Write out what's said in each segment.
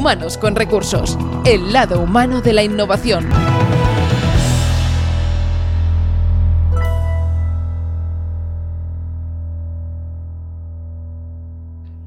Humanos con Recursos, el lado humano de la innovación.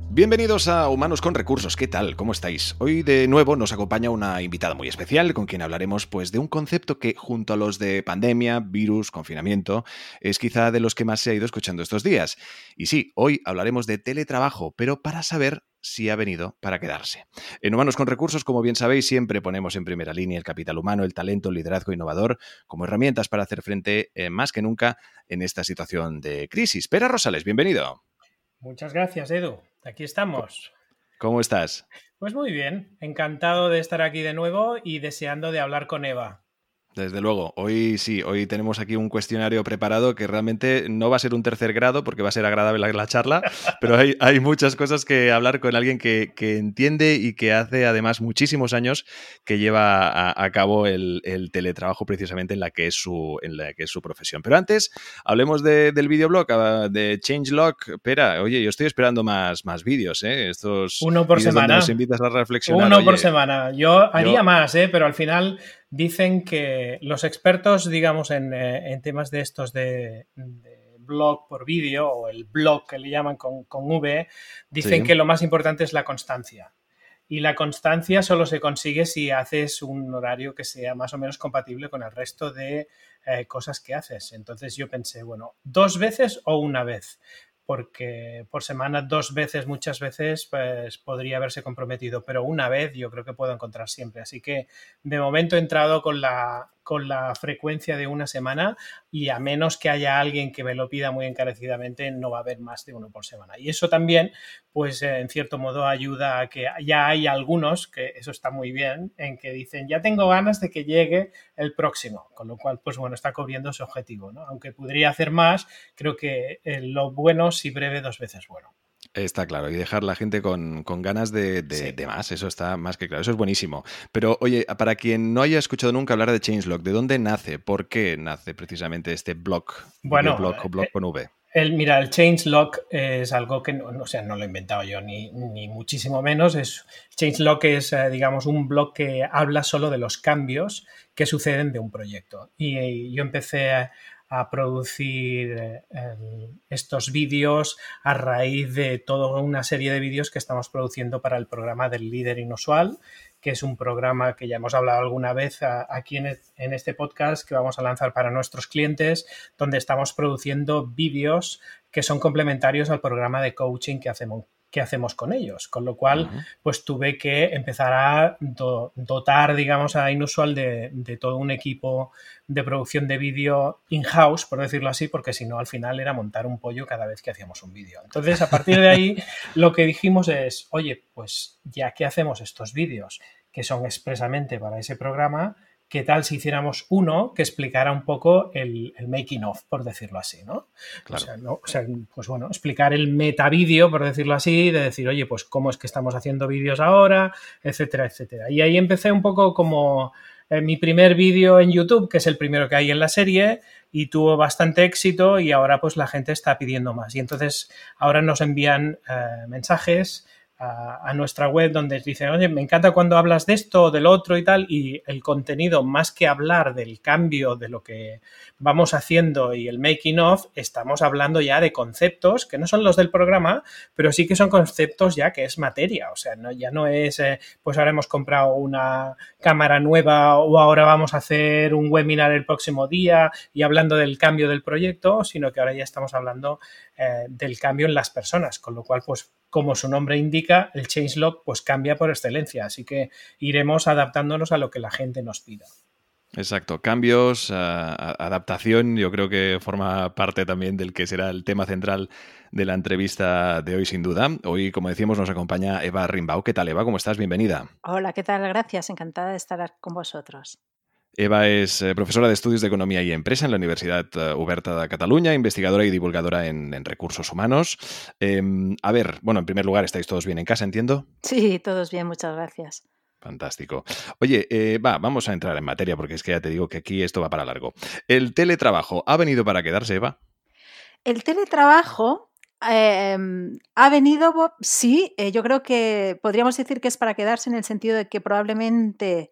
Bienvenidos a Humanos con Recursos, ¿qué tal? ¿Cómo estáis? Hoy de nuevo nos acompaña una invitada muy especial con quien hablaremos pues de un concepto que junto a los de pandemia, virus, confinamiento, es quizá de los que más se ha ido escuchando estos días. Y sí, hoy hablaremos de teletrabajo, pero para saber si ha venido para quedarse. En Humanos con Recursos, como bien sabéis, siempre ponemos en primera línea el capital humano, el talento, el liderazgo innovador como herramientas para hacer frente eh, más que nunca en esta situación de crisis. Pera Rosales, bienvenido. Muchas gracias, Edu. Aquí estamos. ¿Cómo estás? Pues muy bien, encantado de estar aquí de nuevo y deseando de hablar con Eva. Desde luego, hoy sí, hoy tenemos aquí un cuestionario preparado que realmente no va a ser un tercer grado porque va a ser agradable la, charla, pero hay, hay, muchas cosas que hablar con alguien que, entiende y que hace además muchísimos años que lleva a, cabo el, teletrabajo precisamente en la, que es su, en la que es su profesión. Pero antes, hablemos del videoblog, ah, de Changelog. Espera, oye, yo estoy esperando más, más vídeos, ¿eh? Estos Uno por semana. Nos invitas a reflexionar. Uno por semana. Yo haría más, ¿eh? Pero al final dicen que los expertos, digamos, en, eh, temas de estos de, blog por vídeo o el blog que le llaman con, V, dicen que lo más importante es la constancia. Y la constancia solo se consigue si haces un horario que sea más o menos compatible con el resto de eh, cosas que haces. Entonces yo pensé, bueno, dos veces o una vez porque por semana dos veces, muchas veces, pues podría haberse comprometido, pero una vez yo creo que puedo encontrar siempre. Así que de momento he entrado con la, con la frecuencia de una semana y a menos que haya alguien que me lo pida muy encarecidamente, no va a haber más de uno por semana. Y eso también, pues en cierto modo ayuda a que ya hay algunos, que eso está muy bien, en que dicen, ya tengo ganas de que llegue el próximo, con lo cual, pues bueno, está cubriendo su objetivo, ¿no? Aunque podría hacer más, creo que eh, lo bueno, si breve, dos veces bueno. Está claro, y dejar la gente con, ganas de, más, eso está más que claro, eso es buenísimo. Pero oye, para quien no haya escuchado nunca hablar de Changelog, ¿de dónde nace? ¿Por qué nace precisamente este blog? Bueno, blog o blog con V. El, mira, el changelog es algo que no, o sea, no lo he inventado yo ni, muchísimo menos. Es, changelog es, eh, digamos, un blog que habla solo de los cambios que suceden de un proyecto. Y, yo empecé a, a producir eh, estos vídeos a raíz de toda una serie de vídeos que estamos produciendo para el programa del líder inusual, que es un programa que ya hemos hablado alguna vez aquí en, en este podcast que vamos a lanzar para nuestros clientes, donde estamos produciendo vídeos que son complementarios al programa de coaching que hacemos, qué hacemos con ellos. Con lo cual, pues tuve que empezar a dotar, digamos, a Inusual de, todo un equipo de producción de vídeo in-house, por decirlo así, porque si no, al final era montar un pollo cada vez que hacíamos un vídeo. Entonces, a partir de ahí, lo que dijimos es, oye, pues ya que hacemos estos vídeos que son expresamente para ese programa, ¿qué tal si hiciéramos uno que explicara un poco el, making of, por decirlo así, ¿no? O, sea, pues bueno, explicar el metavídeo, por decirlo así, de decir, oye, pues cómo es que estamos haciendo vídeos ahora, etcétera, etcétera. Y ahí empecé un poco como eh, mi primer vídeo en YouTube, que es el primero que hay en la serie, y tuvo bastante éxito y ahora pues la gente está pidiendo más. Y entonces ahora nos envían eh, mensajes a, nuestra web donde dicen, oye, me encanta cuando hablas de esto o del otro y tal, y el contenido, más que hablar del cambio de lo que vamos haciendo y el making of, estamos hablando ya de conceptos que no son los del programa, pero sí que son conceptos ya que es materia, o sea, no, ya no es, eh, pues ahora hemos comprado una cámara nueva o ahora vamos a hacer un webinar el próximo día y hablando del cambio del proyecto, sino que ahora ya estamos hablando eh, del cambio en las personas, con lo cual, pues como su nombre indica, el changelog pues cambia por excelencia, así que iremos adaptándonos a lo que la gente nos pida. Exacto, cambios, adaptación, yo creo que forma parte también del que será el tema central de la entrevista de hoy, sin duda. Hoy, como decíamos, nos acompaña Eva Rimbau. ¿Qué tal, Eva? ¿Cómo estás? Bienvenida. Hola, ¿qué tal? Gracias, encantada de estar con vosotros. Eva es eh, profesora de Estudios de Economía y Empresa en la Universidad eh, Uberta de Cataluña, investigadora y divulgadora en, recursos humanos. Em, a ver, bueno, en primer lugar, ¿estáis todos bien en casa, entiendo? Sí, todos bien, muchas gracias. Fantástico. Oye, eh, va, vamos a entrar en materia porque es que ya te digo que aquí esto va para largo. ¿El teletrabajo ha venido para quedarse, Eva? El teletrabajo Em, ha venido, sí, eh, yo creo que podríamos decir que es para quedarse en el sentido de que probablemente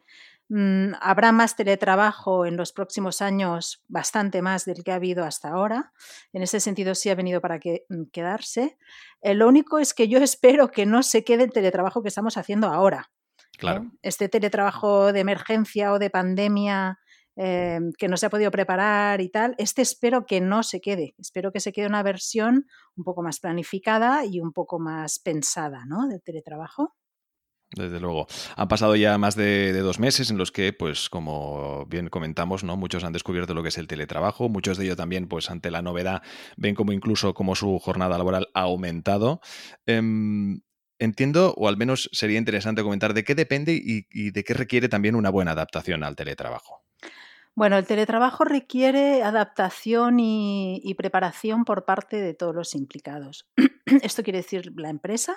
habrá más teletrabajo en los próximos años, bastante más del que ha habido hasta ahora. En ese sentido sí ha venido para que, mm, quedarse. Eh, lo único es que yo espero que no se quede el teletrabajo que estamos haciendo ahora. Claro. Este teletrabajo de emergencia o de pandemia Em, que no se ha podido preparar y tal, este espero que no se quede, espero que se quede una versión un poco más planificada y un poco más pensada, ¿no? Del teletrabajo. Desde luego. Han pasado ya más de, dos meses en los que, pues, como bien comentamos, ¿no? Muchos han descubierto lo que es el teletrabajo. Muchos de ellos también, pues, ante la novedad, ven como incluso como su jornada laboral ha aumentado. Em, entiendo, o al menos sería interesante comentar, de qué depende y de qué requiere también una buena adaptación al teletrabajo. Bueno, el teletrabajo requiere adaptación y, preparación por parte de todos los implicados. Esto quiere decir la empresa,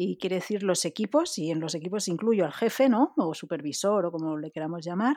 y quiere decir los equipos, y en los equipos incluyo al jefe, ¿no? O supervisor, o como le queramos llamar,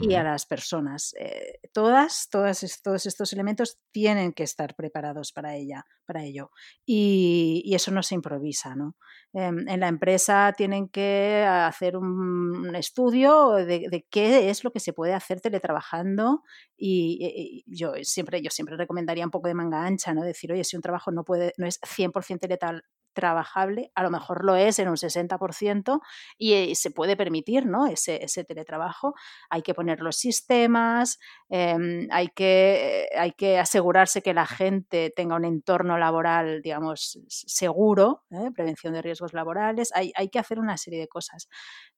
y a las personas. Eh, todas, todas, todos estos elementos tienen que estar preparados para ella, para ello. Y, eso no se improvisa, ¿no? Em, en la empresa tienen que hacer un, estudio de, qué es lo que se puede hacer teletrabajando y, yo siempre yo siempre recomendaría un poco de manga ancha, ¿no? Decir, oye, si un trabajo no puede no es 100% teletal, trabajable, a lo mejor lo es en un 60% y eh, se puede permitir ¿no? ese, teletrabajo. Hay que poner los sistemas, em, hay, que, hay que asegurarse que la gente tenga un entorno laboral, digamos, seguro, ¿eh? prevención de riesgos laborales, hay, hay, que hacer una serie de cosas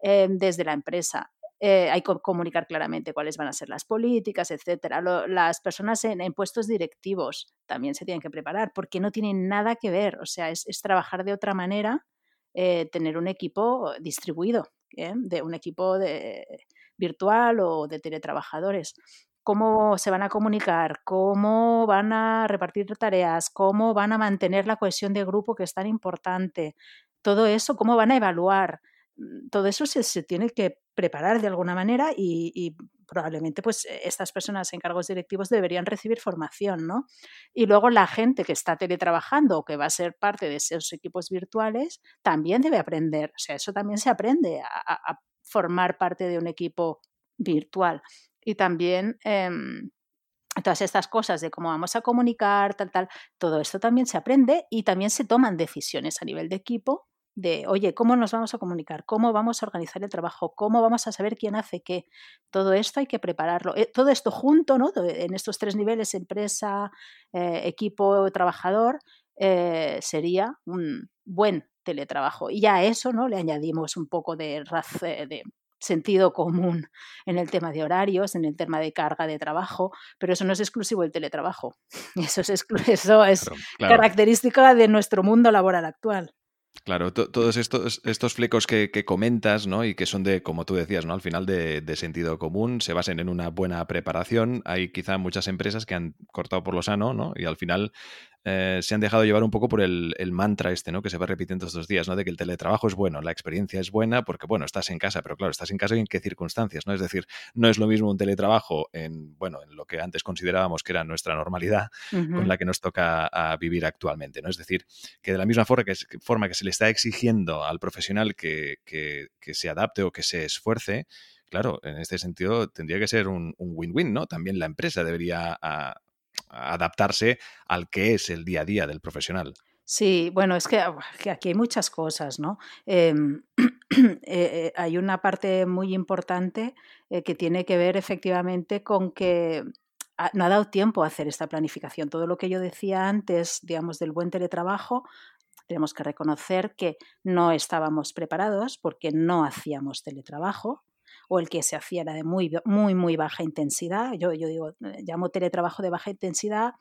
em, desde la empresa. Eh, hay que comunicar claramente cuáles van a ser las políticas, etcétera. las personas en, puestos directivos también se tienen que preparar porque no tienen nada que ver, o sea, es, trabajar de otra manera, eh, tener un equipo distribuido, ¿eh? de un equipo de, virtual o de teletrabajadores cómo se van a comunicar, cómo van a repartir tareas, cómo van a mantener la cohesión de grupo que es tan importante, todo eso, cómo van a evaluar. Mm, todo eso se, tiene que preparar de alguna manera y, probablemente pues e, estas personas en cargos directivos deberían recibir formación, ¿no? Y luego la gente que está teletrabajando o que va a ser parte de esos equipos virtuales también debe aprender, o sea, eso también se aprende a, formar parte de un equipo virtual. Y también em, todas estas cosas de cómo vamos a comunicar, tal, tal, todo esto también se aprende y también se toman decisiones a nivel de equipo de, oye, ¿cómo nos vamos a comunicar? ¿Cómo vamos a organizar el trabajo? ¿Cómo vamos a saber quién hace qué? Todo esto hay que prepararlo. Eh, todo esto junto, ¿no? En estos tres niveles, empresa, eh, equipo, trabajador, eh, sería un buen teletrabajo. Y ya a eso, ¿no? Le añadimos un poco de, de sentido común en el tema de horarios, en el tema de carga de trabajo, pero eso no es exclusivo del teletrabajo. Eso es, eso es característica de nuestro mundo laboral actual. Claro, todos estos, estos flecos que, comentas, ¿no? Y que son de, como tú decías, ¿no? Al final de, de, sentido común, se basen en una buena preparación. Hay quizá muchas empresas que han cortado por lo sano, ¿no? Y al final eh, se han dejado llevar un poco por el, mantra este, ¿no? Que se va repitiendo estos días, ¿no? De que el teletrabajo es bueno, la experiencia es buena porque, bueno, estás en casa, pero claro, estás en casa y en qué circunstancias, ¿no? Es decir, no es lo mismo un teletrabajo en, bueno, en lo que antes considerábamos que era nuestra normalidad con la que nos toca vivir actualmente, ¿no? Es decir, que de la misma forma que, forma que se le está exigiendo al profesional que, se adapte o que se esfuerce, claro, en este sentido tendría que ser un win-win, ¿no? También la empresa debería adaptarse al que es el día a día del profesional. Sí, bueno, es que, ah, aquí hay muchas cosas, ¿no? Em, eh, eh, hay una parte muy importante eh, que tiene que ver efectivamente con que no ha dado tiempo a hacer esta planificación. Todo lo que yo decía antes, digamos, del buen teletrabajo, tenemos que reconocer que no estábamos preparados porque no hacíamos teletrabajo o el que se hacía era de muy, muy, muy baja intensidad. Yo, yo digo, eh, llamo teletrabajo de baja intensidad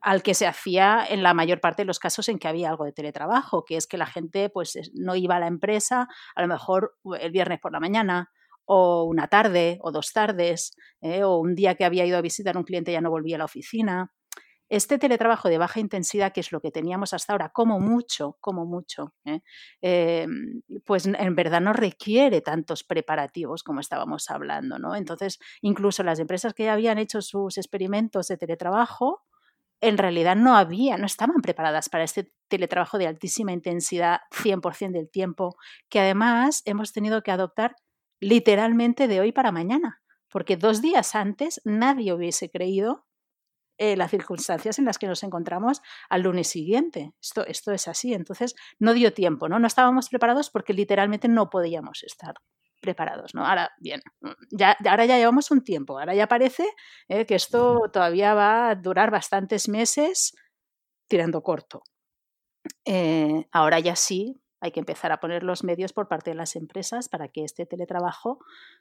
al que se hacía en la mayor parte de los casos en que había algo de teletrabajo, que es que la gente pues no iba a la empresa a lo mejor el viernes por la mañana o una tarde o dos tardes, eh, o un día que había ido a visitar a un cliente ya no volvía a la oficina. Este teletrabajo de baja intensidad, que es lo que teníamos hasta ahora, como mucho, como mucho, ¿eh? Em, pues en verdad no requiere tantos preparativos como estábamos hablando, ¿no? Entonces, incluso las empresas que ya habían hecho sus experimentos de teletrabajo, en realidad no había, no estaban preparadas para este teletrabajo de altísima intensidad 100% del tiempo, que además hemos tenido que adoptar literalmente de hoy para mañana, porque dos días antes nadie hubiese creído eh, las circunstancias en las que nos encontramos al lunes siguiente. Esto, esto es así, entonces no dio tiempo, ¿no? No estábamos preparados porque literalmente no podíamos estar preparados, ¿no? Ahora, bien, ya, ahora ya llevamos un tiempo, ahora ya parece eh, que esto todavía va a durar bastantes meses tirando corto. Eh, ahora ya sí, hay que empezar a poner los medios por parte de las empresas para que este teletrabajo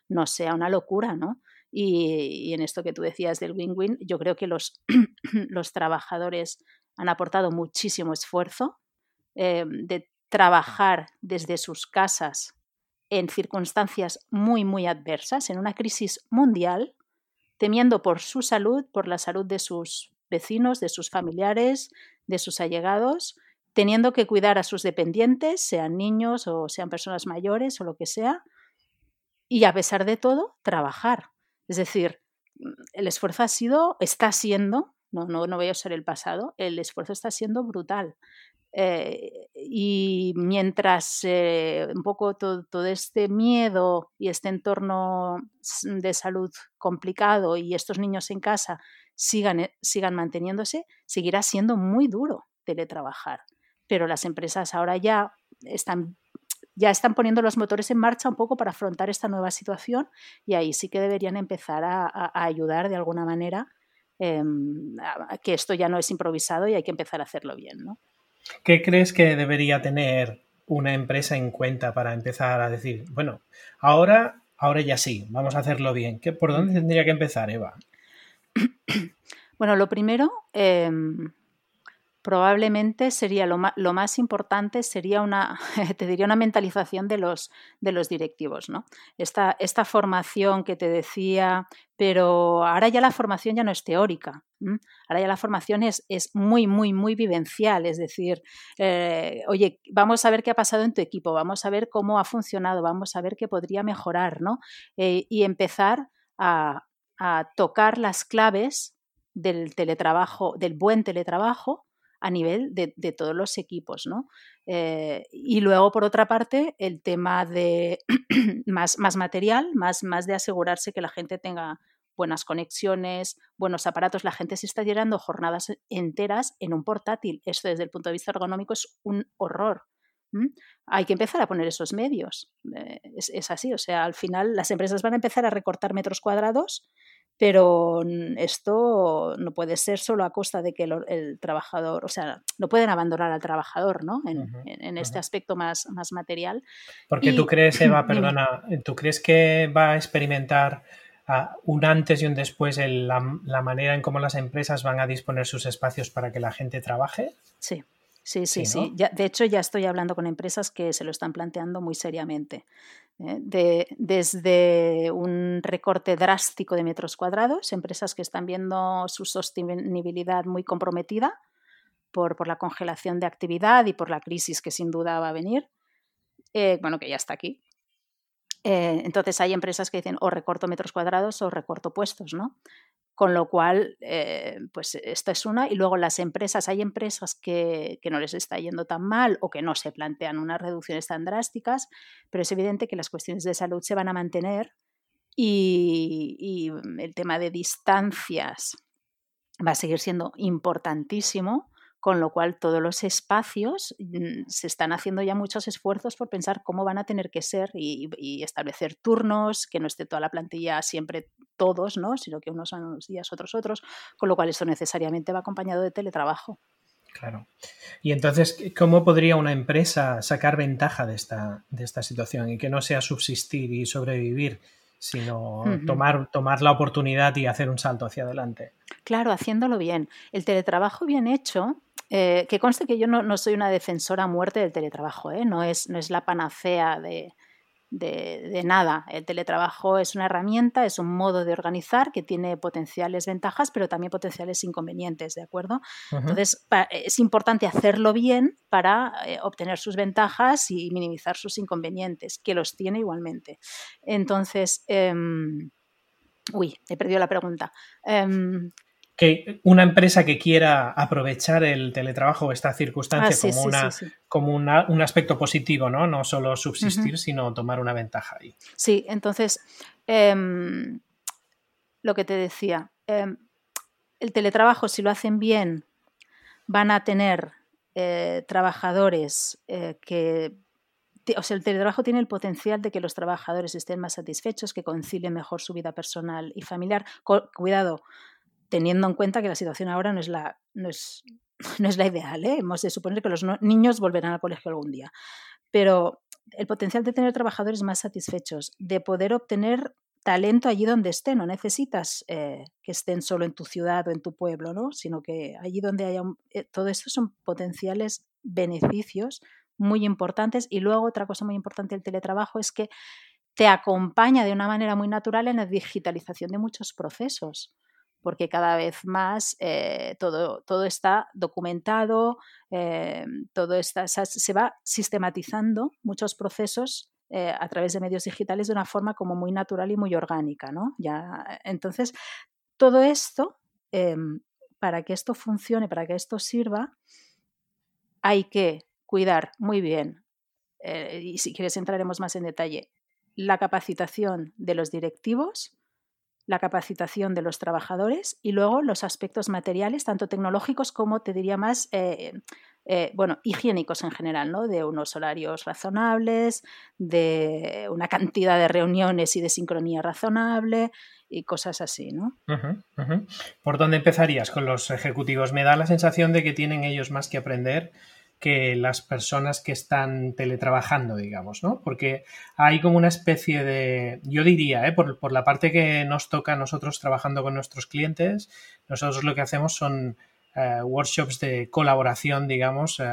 no sea una locura, ¿no? Y, en esto que tú decías del win-win, yo creo que los, los, trabajadores han aportado muchísimo esfuerzo eh, de trabajar desde sus casas en circunstancias muy, muy adversas, en una crisis mundial, temiendo por su salud, por la salud de sus vecinos, de sus familiares, de sus allegados, teniendo que cuidar a sus dependientes, sean niños o sean personas mayores o lo que sea, y a pesar de todo, trabajar. Es decir, el esfuerzo ha sido, está siendo, no, no, no voy a usar el pasado, el esfuerzo está siendo brutal. Eh, y mientras eh, un poco todo, todo, este miedo y este entorno de salud complicado y estos niños en casa sigan, eh, sigan manteniéndose, seguirá siendo muy duro teletrabajar pero las empresas ahora ya están ya están poniendo los motores en marcha un poco para afrontar esta nueva situación y ahí sí que deberían empezar a, ayudar de alguna manera em, que esto ya no es improvisado y hay que empezar a hacerlo bien. ¿no? ¿Qué crees que debería tener una empresa en cuenta para empezar a decir, bueno, ahora, ahora ya sí, vamos a hacerlo bien? ¿Qué, ¿Por dónde tendría que empezar, Eva? Bueno, lo primero, em, probablemente sería lo, más importante sería una, te diría una mentalización de los, de los directivos, ¿no? Esta, esta, formación que te decía, pero ahora ya la formación ya no es teórica, ahora ya la formación es, es, muy, muy, muy vivencial, es decir, eh, oye, vamos a ver qué ha pasado en tu equipo, vamos a ver cómo ha funcionado, vamos a ver qué podría mejorar, ¿no? Eh, y empezar a, a tocar las claves del teletrabajo, del buen teletrabajo, a nivel de, todos los equipos. ¿no? Eh, y luego, por otra parte, el tema de más, más material, más, más de asegurarse que la gente tenga buenas conexiones, buenos aparatos. La gente se está llenando jornadas enteras en un portátil. Esto desde el punto de vista ergonómico es un horror. Hay que empezar a poner esos medios. Eh, es, así, o sea, al final las empresas van a empezar a recortar metros cuadrados pero esto no puede ser solo a costa de que el, trabajador, o sea, no pueden abandonar al trabajador, ¿no? En, este aspecto más, más material. Porque tú crees, Eva, perdona, ¿tú crees que va a experimentar ah, un antes y un después en la, manera en cómo las empresas van a disponer sus espacios para que la gente trabaje? Sí. Sí, sí, sí. de hecho, ya estoy hablando con empresas que se lo están planteando muy seriamente. ¿eh? de, desde un recorte drástico de metros cuadrados, empresas que están viendo su sostenibilidad muy comprometida por, por la congelación de actividad y por la crisis que sin duda va a venir, eh, bueno, que ya está aquí. Eh, entonces hay empresas que dicen o recorto metros cuadrados o recorto puestos, ¿no? Con lo cual, eh, pues esta es una. Y luego las empresas, hay empresas que, no les está yendo tan mal o que no se plantean unas reducciones tan drásticas, pero es evidente que las cuestiones de salud se van a mantener y, y el tema de distancias va a seguir siendo importantísimo con lo cual todos los espacios mm, se están haciendo ya muchos esfuerzos por pensar cómo van a tener que ser y, establecer turnos, que no esté toda la plantilla siempre todos, ¿no? sino que unos son unos días, otros otros, con lo cual eso necesariamente va acompañado de teletrabajo. Claro. Y entonces, ¿cómo podría una empresa sacar ventaja de esta, de esta situación y que no sea subsistir y sobrevivir, sino tomar, tomar la oportunidad y hacer un salto hacia adelante? Claro, haciéndolo bien. El teletrabajo bien hecho eh, que conste que yo no, soy una defensora a muerte del teletrabajo, ¿eh? no, es, no es la panacea de, de, nada. El teletrabajo es una herramienta, es un modo de organizar que tiene potenciales ventajas, pero también potenciales inconvenientes, ¿de acuerdo? Entonces, es importante hacerlo bien para eh, obtener sus ventajas y minimizar sus inconvenientes, que los tiene igualmente. Entonces, em, uy, he perdido la pregunta. Em, que una empresa que quiera aprovechar el teletrabajo o esta circunstancia Ah, sí, como, sí, una, sí, como una- un aspecto positivo, ¿no? No solo subsistir, sino tomar una ventaja ahí. Sí, entonces, em, lo que te decía, em, el teletrabajo, si lo hacen bien, van a tener eh, trabajadores eh, que... O sea, el teletrabajo tiene el potencial de que los trabajadores estén más satisfechos, que concilien mejor su vida personal y familiar. Cuidado, teniendo en cuenta que la situación ahora no es la, no es, no es la ideal. ¿eh? Hemos de suponer que los niños volverán al colegio algún día. Pero el potencial de tener trabajadores más satisfechos, de poder obtener talento allí donde estén. No necesitas eh, que estén solo en tu ciudad o en tu pueblo, ¿no? sino que allí donde haya eh, todo esto son potenciales beneficios muy importantes. Y luego otra cosa muy importante del teletrabajo es que te acompaña de una manera muy natural en la digitalización de muchos procesos porque cada vez más eh, todo, todo está documentado, eh, todo está, se, va sistematizando muchos procesos eh, a través de medios digitales de una forma como muy natural y muy orgánica. ¿no? Ya, entonces, todo esto, para que esto funcione, para que esto sirva, hay que cuidar muy bien, y si quieres entraremos más en detalle, la capacitación de los directivos, la capacitación de los trabajadores y luego los aspectos materiales, tanto tecnológicos como, te diría más, eh, eh, bueno, higiénicos en general, ¿no? De unos horarios razonables, de una cantidad de reuniones y de sincronía razonable y cosas así, ¿no? ¿Por dónde empezarías con los ejecutivos? Me da la sensación de que tienen ellos más que aprender que las personas que están teletrabajando, digamos, ¿no? Porque hay como una especie de, yo diría, ¿eh? por, por la parte que nos toca a nosotros trabajando con nuestros clientes, nosotros lo que hacemos son eh, workshops de colaboración, digamos, eh,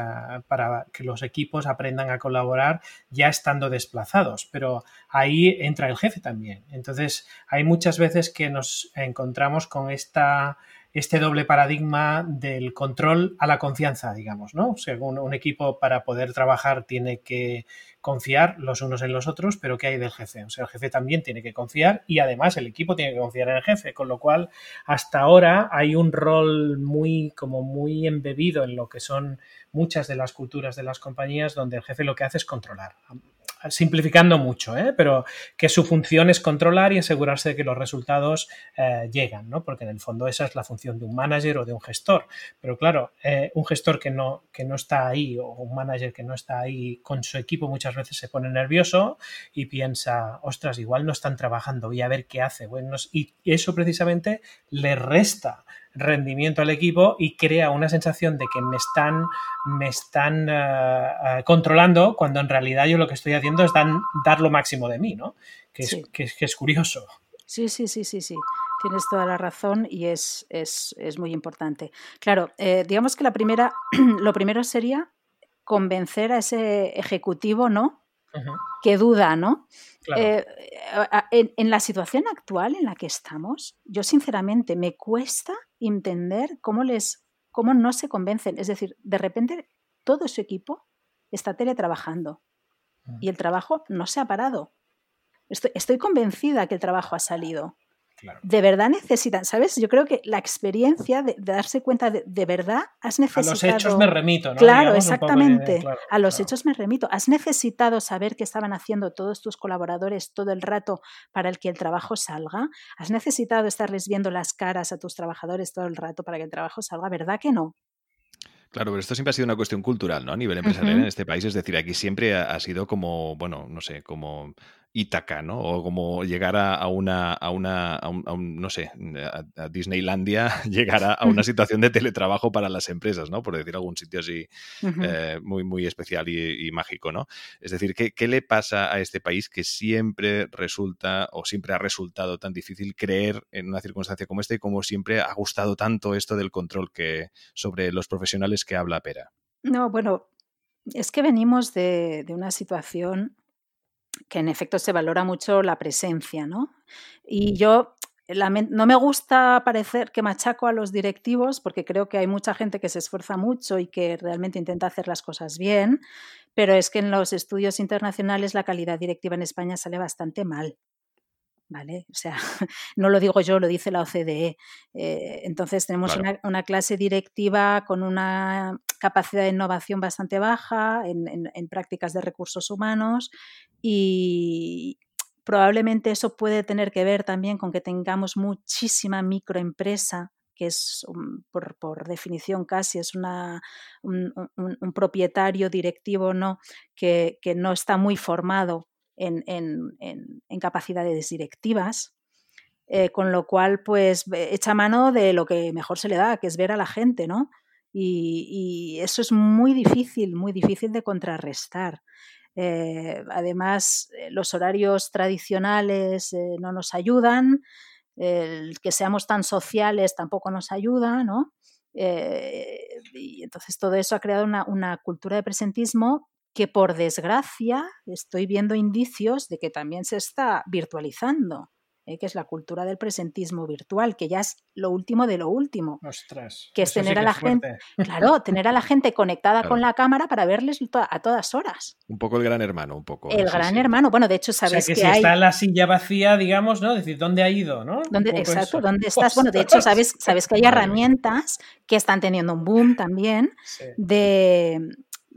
para que los equipos aprendan a colaborar ya estando desplazados. Pero ahí entra el jefe también. Entonces, hay muchas veces que nos encontramos con esta este doble paradigma del control a la confianza, digamos, ¿no? Según un equipo para poder trabajar tiene que confiar los unos en los otros, pero ¿qué hay del jefe? O sea, el jefe también tiene que confiar y además el equipo tiene que confiar en el jefe, con lo cual hasta ahora hay un rol muy como muy embebido en lo que son muchas de las culturas de las compañías donde el jefe lo que hace es controlar simplificando mucho, ¿eh? pero que su función es controlar y asegurarse de que los resultados eh, llegan, ¿no? porque en el fondo esa es la función de un manager o de un gestor. Pero claro, eh, un gestor que no, que no está ahí o un manager que no está ahí con su equipo muchas veces se pone nervioso y piensa, ostras, igual no están trabajando, voy a ver qué hace. Bueno, y eso precisamente le resta rendimiento al equipo y crea una sensación de que me están, me están uh, uh, controlando cuando en realidad yo lo que estoy haciendo es dan, dar lo máximo de mí, ¿no? Que es, sí. que, es, que es, curioso. Sí, sí, sí, sí, sí. Tienes toda la razón y es, es, es muy importante. Claro, eh, digamos que la primera, lo primero sería convencer a ese ejecutivo, ¿no? Uh -huh. Que duda, ¿no? Claro. Eh, en, en, la situación actual en la que estamos, yo sinceramente me cuesta entender cómo les, cómo no se convencen. Es decir, de repente todo su equipo está teletrabajando uh -huh. y el trabajo no se ha parado. Estoy, estoy convencida que el trabajo ha salido. Claro. De verdad necesitan, ¿sabes? Yo creo que la experiencia de, de darse cuenta de, de, verdad has necesitado. A los hechos me remito, ¿no? Claro, Digamos exactamente. De, claro, a los claro. hechos me remito. Has necesitado saber qué estaban haciendo todos tus colaboradores todo el rato para el que el trabajo salga. Has necesitado estarles viendo las caras a tus trabajadores todo el rato para que el trabajo salga. ¿Verdad que no? Claro, pero esto siempre ha sido una cuestión cultural, ¿no? A nivel empresarial uh -huh. en este país. Es decir, aquí siempre ha, ha, sido como, bueno, no sé, como Ítaca, ¿no? O como llegar a, una, a una, a un, a un, no sé, a, a Disneylandia, llegar a, una situación de teletrabajo para las empresas, ¿no? Por decir algún sitio así uh -huh. eh, muy, muy especial y, y, mágico, ¿no? Es decir, ¿qué, ¿qué le pasa a este país que siempre resulta o siempre ha resultado tan difícil creer en una circunstancia como esta y como siempre ha gustado tanto esto del control que sobre los profesionales que habla Pera? No, bueno, es que venimos de, de una situación que en efecto se valora mucho la presencia, ¿no? Y yo no me gusta parecer que machaco a los directivos porque creo que hay mucha gente que se esfuerza mucho y que realmente intenta hacer las cosas bien, pero es que en los estudios internacionales la calidad directiva en España sale bastante mal. ¿Vale? O sea, no lo digo yo, lo dice la OCDE. Eh, entonces tenemos una, clase directiva con una capacidad de innovación bastante baja en, prácticas de recursos humanos y probablemente eso puede tener que ver también con que tengamos muchísima microempresa que es por, definición casi es una, un, propietario directivo ¿no? Que, que, no está muy formado en, capacidades directivas, eh, con lo cual pues echa mano de lo que mejor se le da, que es ver a la gente, ¿no? Y, eso es muy difícil, muy difícil de contrarrestar. Eh, además, eh, los horarios tradicionales no nos ayudan, el que seamos tan sociales tampoco nos ayuda, ¿no? y entonces todo eso ha creado una, una, cultura de presentismo que por desgracia estoy viendo indicios de que también se está virtualizando, ¿eh? que es la cultura del presentismo virtual, que ya es lo último de lo último. que es tener a la gente, claro, tener a la gente conectada con la cámara para verles a todas horas. Un poco el gran hermano, un poco. El gran hermano, bueno, de hecho sabes o sea, que, si está la silla vacía, digamos, ¿no? decir, ¿dónde ha ido, no? exacto, ¿dónde estás? Bueno, de hecho sabes, sabes que hay herramientas que están teniendo un boom también de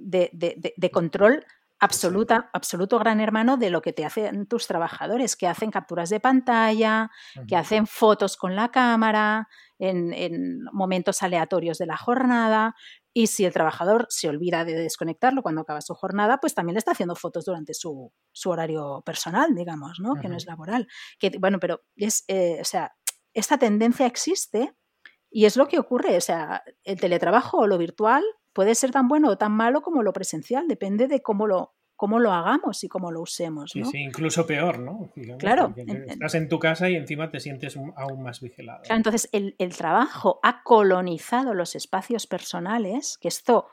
de, control absoluta, absoluto gran hermano de lo que te hacen tus trabajadores, que hacen capturas de pantalla, que hacen fotos con la cámara en, momentos aleatorios de la jornada. Y si el trabajador se olvida de desconectarlo cuando acaba su jornada, pues también le está haciendo fotos durante su, horario personal, digamos, ¿no? Que no es laboral. Que, bueno, pero es, eh, o sea, esta tendencia existe y es lo que ocurre. O sea, el teletrabajo o lo virtual puede ser tan bueno o tan malo como lo presencial, depende de cómo lo, cómo lo hagamos y cómo lo usemos. Sí, sí, incluso peor, ¿no? claro. estás en tu casa y encima te sientes aún más vigilado. Claro, entonces el, trabajo ha colonizado los espacios personales, que esto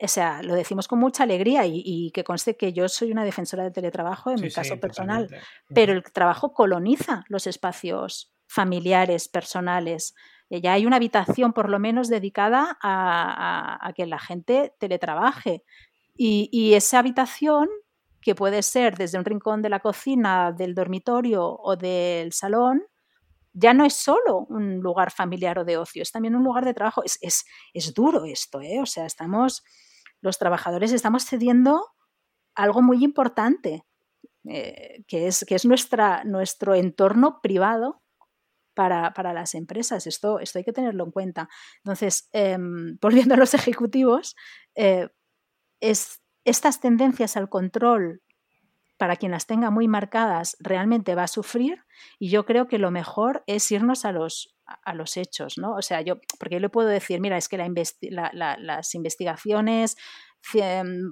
o sea, lo decimos con mucha alegría y, que conste que yo soy una defensora del teletrabajo en mi caso personal, pero el trabajo coloniza los espacios familiares, personales, ya hay una habitación por lo menos dedicada a, que la gente teletrabaje. Y, esa habitación, que puede ser desde un rincón de la cocina, del dormitorio o del salón, ya no es solo un lugar familiar o de ocio, es también un lugar de trabajo. Es, es, duro esto, ¿eh? O sea, estamos, los trabajadores estamos cediendo algo muy importante, eh, que es, que es nuestra, nuestro entorno privado para, las empresas. Esto, esto hay que tenerlo en cuenta. Entonces, em, volviendo a los ejecutivos, eh, es, estas tendencias al control, para quien las tenga muy marcadas, realmente va a sufrir y yo creo que lo mejor es irnos a los, a los hechos, ¿no? O sea, yo, porque yo le puedo decir, mira, es que las investigaciones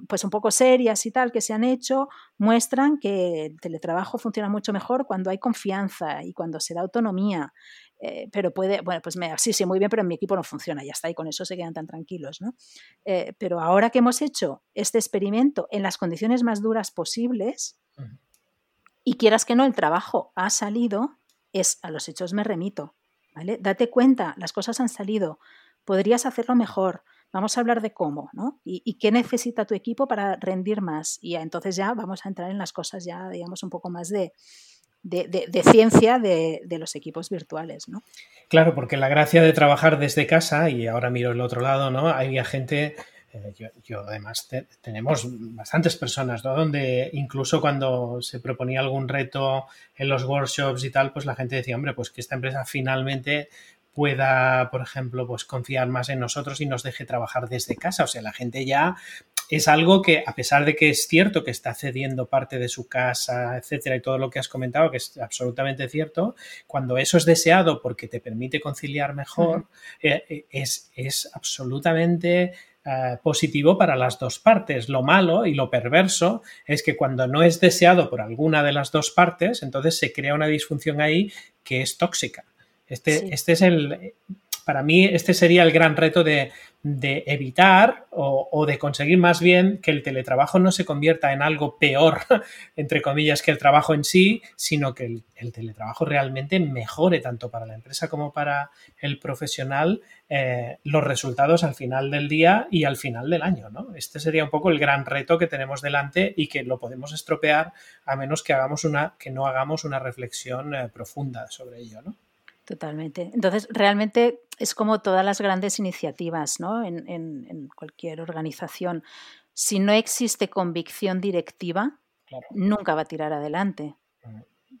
pues un poco serias y tal que se han hecho muestran que el teletrabajo funciona mucho mejor cuando hay confianza y cuando se da autonomía. Eh, pero puede, bueno, pues me, sí, sí, muy bien, pero en mi equipo no funciona, ya está, y con eso se quedan tan tranquilos, ¿no? Eh, pero ahora que hemos hecho este experimento en las condiciones más duras posibles, y quieras que no, el trabajo ha salido, es a los hechos me remito, ¿vale? Date cuenta, las cosas han salido, podrías hacerlo mejor, Vamos a hablar de cómo, ¿no? Y, qué necesita tu equipo para rendir más. Y entonces ya vamos a entrar en las cosas ya, digamos, un poco más de, ciencia de, los equipos virtuales, ¿no? Claro, porque la gracia de trabajar desde casa, y ahora miro el otro lado, ¿no? Hay gente, eh, yo, además tenemos bastantes personas, ¿no? Donde incluso cuando se proponía algún reto en los workshops y tal, pues la gente decía, hombre, pues que esta empresa finalmente pueda, por ejemplo, pues confiar más en nosotros y nos deje trabajar desde casa. O sea, la gente ya es algo que, a pesar de que es cierto que está cediendo parte de su casa, etcétera, y todo lo que has comentado, que es absolutamente cierto, cuando eso es deseado porque te permite conciliar mejor, eh, eh, es, es, absolutamente eh, positivo para las dos partes. Lo malo y lo perverso es que cuando no es deseado por alguna de las dos partes, entonces se crea una disfunción ahí que es tóxica. Este, este es el. para mí este sería el gran reto de, evitar o, de conseguir más bien que el teletrabajo no se convierta en algo peor, entre comillas, que el trabajo en sí, sino que el, teletrabajo realmente mejore tanto para la empresa como para el profesional eh, los resultados al final del día y al final del año. ¿no? Este sería un poco el gran reto que tenemos delante y que lo podemos estropear a menos que, hagamos una, que no hagamos una reflexión eh, profunda sobre ello. ¿no? Totalmente. Entonces, realmente es como todas las grandes iniciativas ¿no? en, cualquier organización. Si no existe convicción directiva, nunca va a tirar adelante.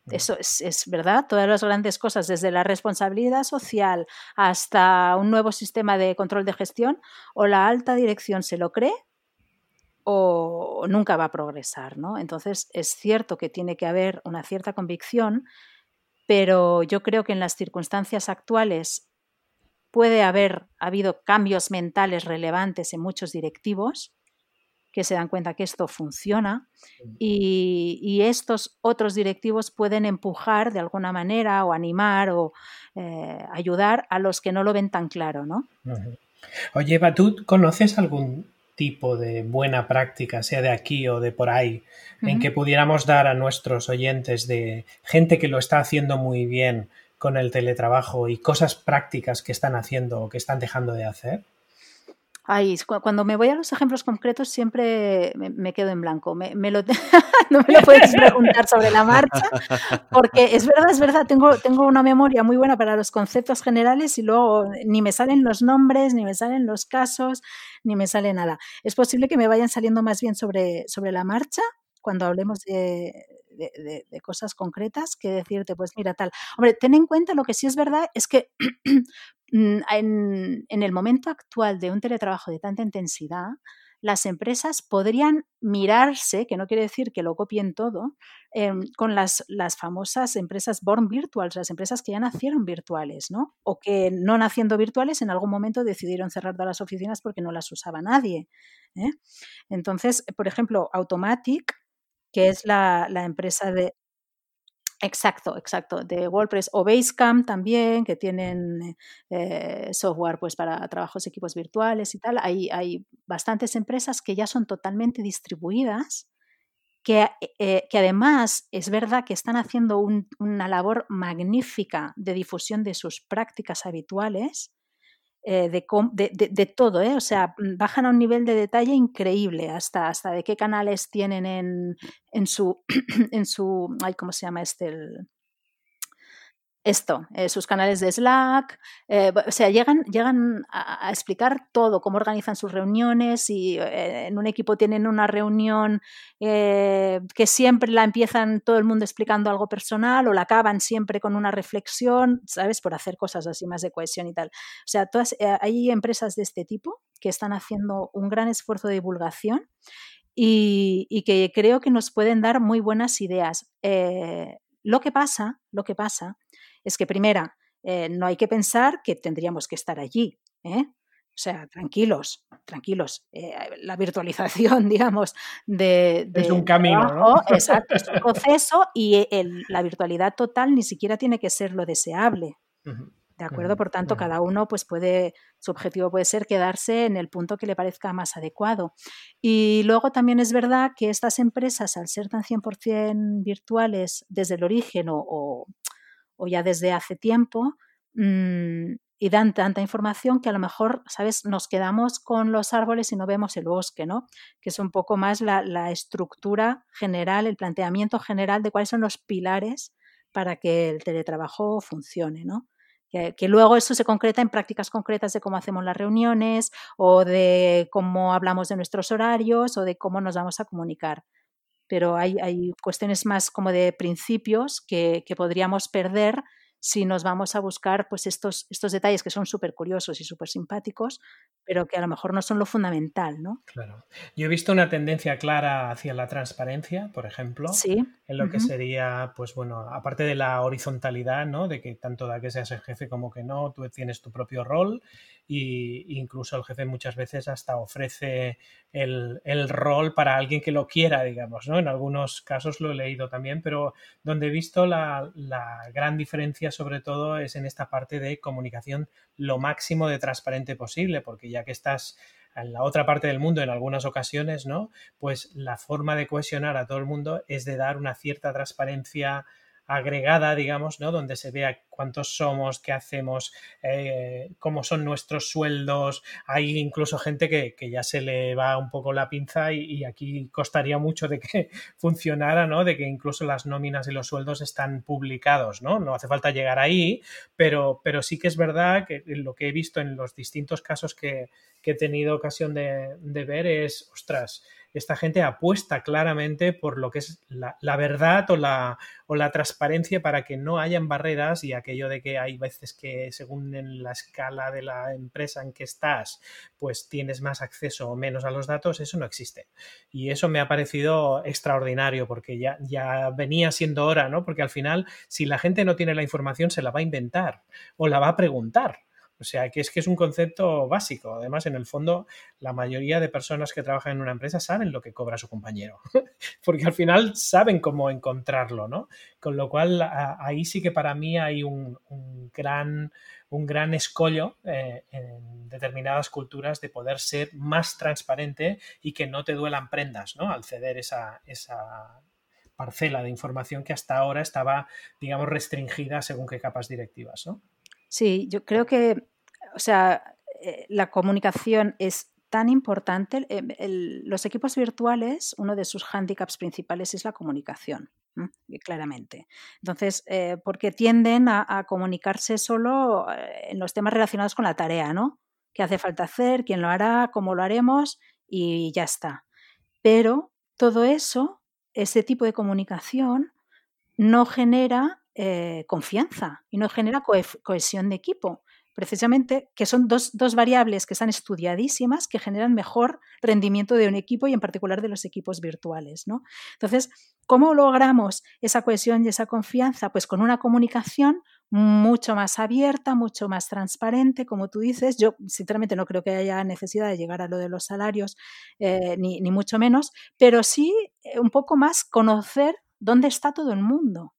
Eso es, verdad. Todas las grandes cosas, desde la responsabilidad social hasta un nuevo sistema de control de gestión, o la alta dirección se lo cree o nunca va a progresar. ¿no? Entonces, es cierto que tiene que haber una cierta convicción, pero yo creo que en las circunstancias actuales puede haber habido cambios mentales relevantes en muchos directivos que se dan cuenta que esto funciona y, estos otros directivos pueden empujar de alguna manera o animar o eh, ayudar a los que no lo ven tan claro, ¿no? Oye, Eva, ¿tú conoces algún tipo de buena práctica, sea de aquí o de por ahí, en que pudiéramos dar a nuestros oyentes de gente que lo está haciendo muy bien con el teletrabajo y cosas prácticas que están haciendo o que están dejando de hacer? Ay, cuando me voy a los ejemplos concretos siempre me, quedo en blanco. Me, lo, no me lo puedes preguntar sobre la marcha, porque es verdad, es verdad, tengo, tengo una memoria muy buena para los conceptos generales y luego ni me salen los nombres, ni me salen los casos, ni me sale nada. Es posible que me vayan saliendo más bien sobre, sobre la marcha cuando hablemos de, de, cosas concretas que decirte, pues mira, tal. Hombre, ten en cuenta lo que sí es verdad es que en, en el momento actual de un teletrabajo de tanta intensidad, las empresas podrían mirarse, que no quiere decir que lo copien todo, em, con las, las, famosas empresas born virtuals, las empresas que ya nacieron virtuales, ¿no? O que no naciendo virtuales en algún momento decidieron cerrar todas las oficinas porque no las usaba nadie. ¿eh? Entonces, por ejemplo, Automatic que es la, empresa de... Exacto, exacto, de WordPress o Basecamp también, que tienen eh, software pues, para trabajos, equipos virtuales y tal. Hay, hay bastantes empresas que ya son totalmente distribuidas, que, eh, que además es verdad que están haciendo una labor magnífica de difusión de sus prácticas habituales eh, de, todo, ¿eh? o sea, mm, bajan a un nivel de detalle increíble, hasta, hasta de qué canales tienen en, en su, en su, ay, ¿cómo se llama este? El, esto, eh, sus canales de Slack, eh, o sea, llegan, llegan a, explicar todo, cómo organizan sus reuniones, y eh, en un equipo tienen una reunión que siempre la empiezan todo el mundo explicando algo personal o la acaban siempre con una reflexión, ¿sabes? Por hacer cosas así más de cohesión y tal. O sea, todas, hay empresas de este tipo que están haciendo un gran esfuerzo de divulgación y que creo que nos pueden dar muy buenas ideas. lo que pasa, lo que pasa es que primera, eh, no hay que pensar que tendríamos que estar allí. ¿eh? O sea, tranquilos, tranquilos. Eh, la virtualización, digamos, de... es un camino, ¿no? Exacto, es un proceso y la virtualidad total ni siquiera tiene que ser lo deseable. ¿De acuerdo? Por tanto, cada uno pues puede, su objetivo puede ser quedarse en el punto que le parezca más adecuado. Y luego también es verdad que estas empresas, al ser tan 100% virtuales desde el origen o o ya desde hace tiempo mm, y dan tanta información que a lo mejor, ¿sabes? Nos quedamos con los árboles y no vemos el bosque, ¿no? Que es un poco más la, estructura general, el planteamiento general de cuáles son los pilares para que el teletrabajo funcione, ¿no? Que, luego eso se concreta en prácticas concretas de cómo hacemos las reuniones o de cómo hablamos de nuestros horarios o de cómo nos vamos a comunicar pero hay, hay cuestiones más como de principios que, que podríamos perder si nos vamos a buscar pues estos, estos detalles que son súper curiosos y súper simpáticos, pero que a lo mejor no son lo fundamental, ¿no? Claro. Yo he visto una tendencia clara hacia la transparencia, por ejemplo, sí. en lo que sería, pues bueno, aparte de la horizontalidad, ¿no? De que tanto da que seas el jefe como que no, tú tienes tu propio rol e incluso el jefe muchas veces hasta ofrece el, el, rol para alguien que lo quiera, digamos, ¿no? En algunos casos lo he leído también, pero donde he visto la, la gran diferencia sobre todo es en esta parte de comunicación lo máximo de transparente posible, porque ya que estás en la otra parte del mundo en algunas ocasiones, ¿no? Pues la forma de cohesionar a todo el mundo es de dar una cierta transparencia agregada, digamos, ¿no? Donde se vea cuántos somos, qué hacemos, eh, cómo son nuestros sueldos. Hay incluso gente que, ya se le va un poco la pinza y, aquí costaría mucho de que funcionara, ¿no? De que incluso las nóminas y los sueldos están publicados, ¿no? No hace falta llegar ahí, pero, pero sí que es verdad que lo que he visto en los distintos casos que, he tenido ocasión de, de ver es, ostras, esta gente apuesta claramente por lo que es la, verdad o la, o la, transparencia para que no hayan barreras y aquello de que hay veces que según la escala de la empresa en que estás, pues tienes más acceso o menos a los datos, eso no existe. Y eso me ha parecido extraordinario porque ya, ya venía siendo hora, ¿no? Porque al final, si la gente no tiene la información, se la va a inventar o la va a preguntar. O sea, que es que es un concepto básico. Además, en el fondo, la mayoría de personas que trabajan en una empresa saben lo que cobra su compañero, porque al final saben cómo encontrarlo, ¿no? Con lo cual, ahí sí que para mí hay un, gran, un gran escollo eh, en determinadas culturas de poder ser más transparente y que no te duelan prendas, ¿no? Al ceder esa, esa parcela de información que hasta ahora estaba, digamos, restringida según qué capas directivas, ¿no? Sí, yo creo que, o sea, eh, la comunicación es tan importante. Eh, los equipos virtuales, uno de sus hándicaps principales es la comunicación, claramente. Entonces, eh, porque tienden a, comunicarse solo en los temas relacionados con la tarea, ¿no? ¿Qué hace falta hacer? ¿Quién lo hará? ¿Cómo lo haremos? Y ya está. Pero todo eso, ese tipo de comunicación, no genera eh, confianza y no genera cohesión de equipo. Precisamente que son dos, variables que están estudiadísimas que generan mejor rendimiento de un equipo y en particular de los equipos virtuales. ¿no? Entonces, ¿cómo logramos esa cohesión y esa confianza? Pues con una comunicación mucho más abierta, mucho más transparente, como tú dices. Yo, sinceramente, no creo que haya necesidad de llegar a lo de los salarios, eh, ni, ni, mucho menos, pero sí eh, un poco más conocer dónde está todo el mundo.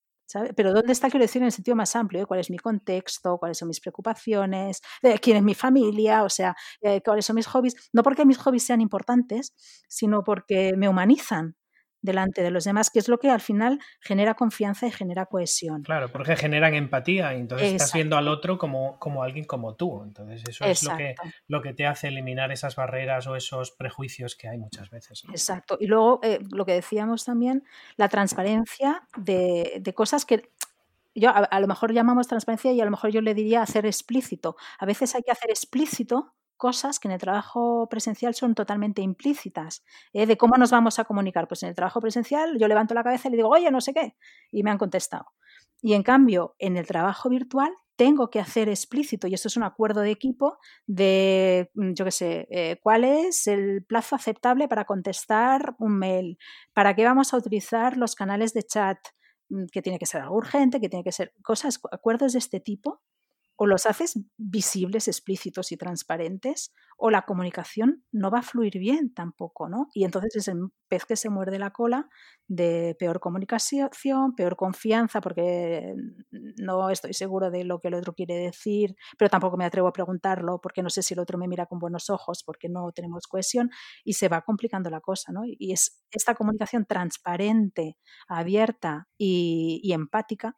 Pero ¿dónde está, quiero decir, en el sentido más amplio? ¿Cuál es mi contexto? ¿Cuáles son mis preocupaciones? ¿Quién es mi familia? O sea, eh, ¿cuáles son mis hobbies? No porque mis hobbies sean importantes, sino porque me humanizan delante de los demás, que es lo que al final genera confianza y genera cohesión. Claro, porque generan empatía y entonces estás viendo al otro como, como alguien como tú. Entonces eso es lo que, lo que te hace eliminar esas barreras o esos prejuicios que hay muchas veces. Exacto. Y luego eh, lo que decíamos también, la transparencia de, de cosas que yo a, a, lo mejor llamamos transparencia y a lo mejor yo le diría hacer explícito. A veces hay que hacer explícito cosas que en el trabajo presencial son totalmente implícitas. ¿eh? De cómo nos vamos a comunicar. Pues en el trabajo presencial yo levanto la cabeza y le digo, oye, no sé qué, y me han contestado. Y en cambio, en el trabajo virtual tengo que hacer explícito, y esto es un acuerdo de equipo, de, mm, yo qué sé, eh, cuál es el plazo aceptable para contestar un mail, para qué vamos a utilizar los canales de chat, mm, que tiene que ser algo urgente, que tiene que ser cosas, acuerdos de este tipo o los haces visibles, explícitos y transparentes, o la comunicación no va a fluir bien tampoco, ¿no? Y entonces es el pez que se muerde la cola de peor comunicación, peor confianza, porque no estoy seguro de lo que el otro quiere decir, pero tampoco me atrevo a preguntarlo porque no sé si el otro me mira con buenos ojos, porque no tenemos cohesión, y se va complicando la cosa, ¿no? Y es esta comunicación transparente, abierta y empática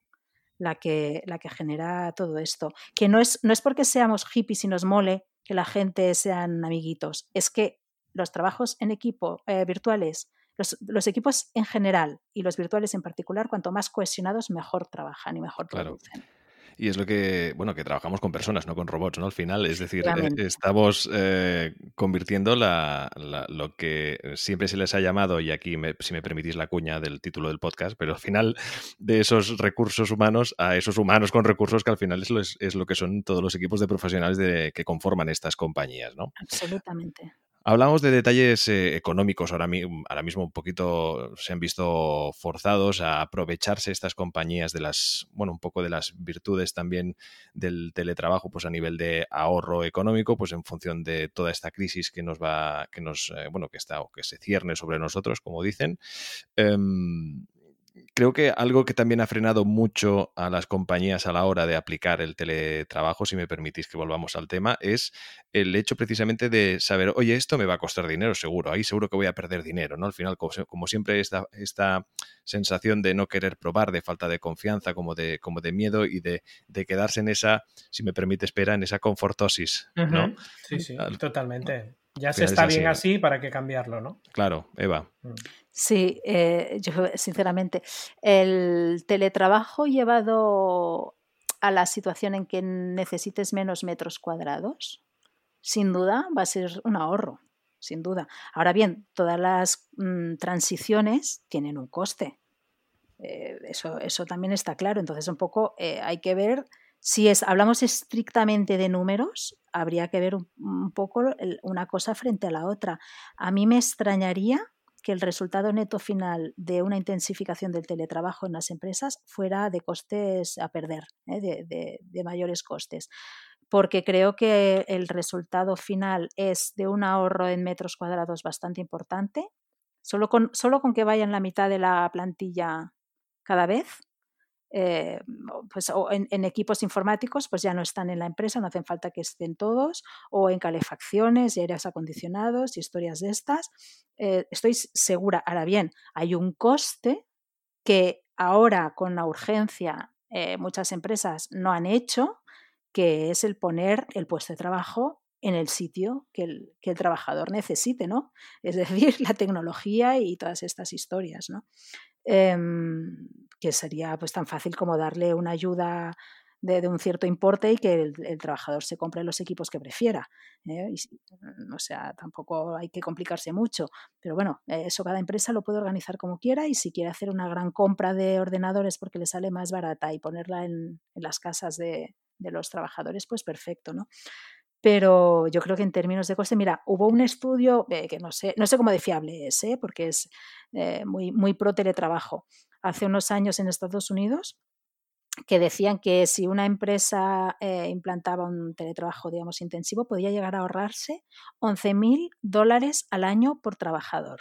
la que, la que genera todo esto. Que no es, no es porque seamos hippies y nos mole que la gente sean amiguitos, es que los trabajos en equipo eh, virtuales, los, equipos en general y los virtuales en particular, cuanto más cohesionados, mejor trabajan y mejor producen. Y es lo que, bueno, que trabajamos con personas, no con robots, ¿no? Al final, es decir, eh, estamos eh, convirtiendo la, lo que siempre se les ha llamado, y aquí, si me permitís la cuña del título del podcast, pero al final de esos recursos humanos a esos humanos con recursos que al final es lo, es, lo que son todos los equipos de profesionales de, que conforman estas compañías, ¿no? Absolutamente. Hablamos de detalles eh, económicos, ahora, ahora, mismo un poquito se han visto forzados a aprovecharse estas compañías de las, bueno, un poco de las virtudes también del teletrabajo, pues a nivel de ahorro económico, pues en función de toda esta crisis que nos va, que nos, eh, bueno, que está o que se cierne sobre nosotros, como dicen. Em, creo que algo que también ha frenado mucho a las compañías a la hora de aplicar el teletrabajo, si me permitís que volvamos al tema, es el hecho precisamente de saber, oye, esto me va a costar dinero, seguro, ahí seguro que voy a perder dinero, ¿no? Al final, como, siempre, esta, esta sensación de no querer probar, de falta de confianza, como de, como de miedo y de, quedarse en esa, si me permite, espera, en esa confortosis, ¿no? Sí, sí, totalmente. Ya se está bien así, ¿para qué cambiarlo, no? Claro, Eva. Mm. Sí, eh, yo sinceramente, el teletrabajo llevado a la situación en que necesites menos metros cuadrados, sin duda va a ser un ahorro, sin duda. Ahora bien, todas las mm, transiciones tienen un coste. Eh, eso, eso también está claro. Entonces, un poco eh, hay que ver si es, hablamos estrictamente de números, habría que ver un, poco una cosa frente a la otra. A mí me extrañaría que el resultado neto final de una intensificación del teletrabajo en las empresas fuera de costes a perder, ¿eh? de, mayores costes porque creo que el resultado final es de un ahorro en metros cuadrados bastante importante. Solo con, solo con que vayan la mitad de la plantilla cada vez, eh, pues, o en, equipos informáticos, pues ya no están en la empresa, no hacen falta que estén todos, o en calefacciones y aires acondicionados y historias de estas. Eh, estoy segura. Ahora bien, hay un coste que ahora con la urgencia eh, muchas empresas no han hecho, que es el poner el puesto de trabajo en el sitio que el, que el, trabajador necesite, ¿no? Es decir, la tecnología y todas estas historias, ¿no? Em, que sería pues tan fácil como darle una ayuda de, un cierto importe y que el, trabajador se compre los equipos que prefiera. ¿eh? o sea, tampoco hay que complicarse mucho. Pero bueno, eso cada empresa lo puede organizar como quiera y si quiere hacer una gran compra de ordenadores porque le sale más barata y ponerla en, las casas de, los trabajadores, pues perfecto, ¿no? Pero yo creo que en términos de coste, mira, hubo un estudio eh, que no sé, no sé cómo de fiable es, ¿eh? porque es eh, muy, muy pro teletrabajo, hace unos años en Estados Unidos, que decían que si una empresa implantaba un teletrabajo, digamos, intensivo, podía llegar a ahorrarse 11 mil dólares al año por trabajador,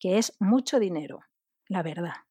que es mucho dinero, la verdad.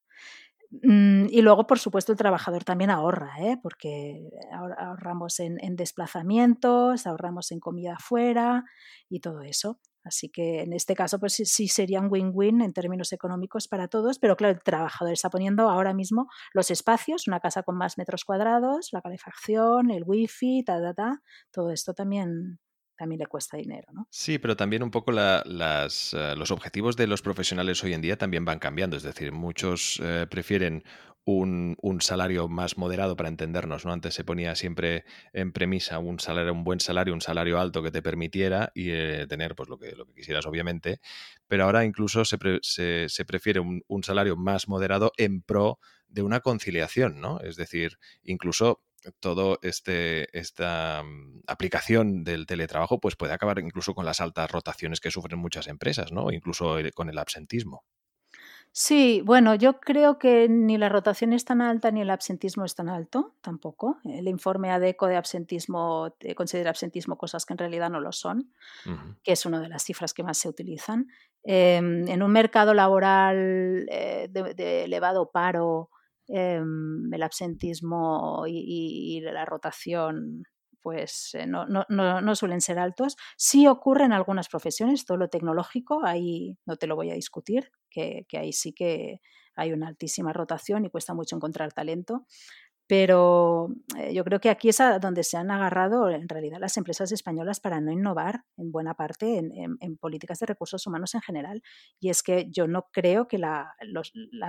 Mm, y luego, por supuesto, el trabajador también ahorra, ¿eh? porque ahorramos en, desplazamientos, ahorramos en comida afuera y todo eso. Así que en este caso, pues sí, sería un win-win en términos económicos para todos, pero claro, el trabajador está poniendo ahora mismo los espacios, una casa con más metros cuadrados, la calefacción, el wifi, ta, ta, ta, todo esto también también le cuesta dinero. ¿no? Sí, pero también un poco las, eh, los objetivos de los profesionales hoy en día también van cambiando. Es decir, muchos eh, prefieren un, salario más moderado para entendernos. ¿no? Antes se ponía siempre en premisa un salario, un buen salario, un salario alto que te permitiera y eh, tener pues, lo, que, lo que quisieras, obviamente. Pero ahora incluso se, se, prefiere un, un salario más moderado en pro de una conciliación, ¿no? Es decir, incluso todo este esta mm, aplicación del teletrabajo pues puede acabar incluso con las altas rotaciones que sufren muchas empresas, ¿no? Incluso con el absentismo. Sí, bueno, yo creo que ni la rotación es tan alta ni el absentismo es tan alto, tampoco. El informe ADECO de absentismo considera absentismo cosas que en realidad no lo son, que es una de las cifras que más se utilizan. Em, en un mercado laboral eh, de, elevado paro, Em, el absentismo y, la rotación pues eh, no, no, no, suelen ser altos. Sí ocurre en algunas profesiones, todo lo tecnológico, ahí no te lo voy a discutir, que, que ahí sí que hay una altísima rotación y cuesta mucho encontrar talento. Pero eh, yo creo que aquí es a donde se han agarrado en realidad las empresas españolas para no innovar en buena parte en, políticas de recursos humanos en general. Y es que yo no creo que la,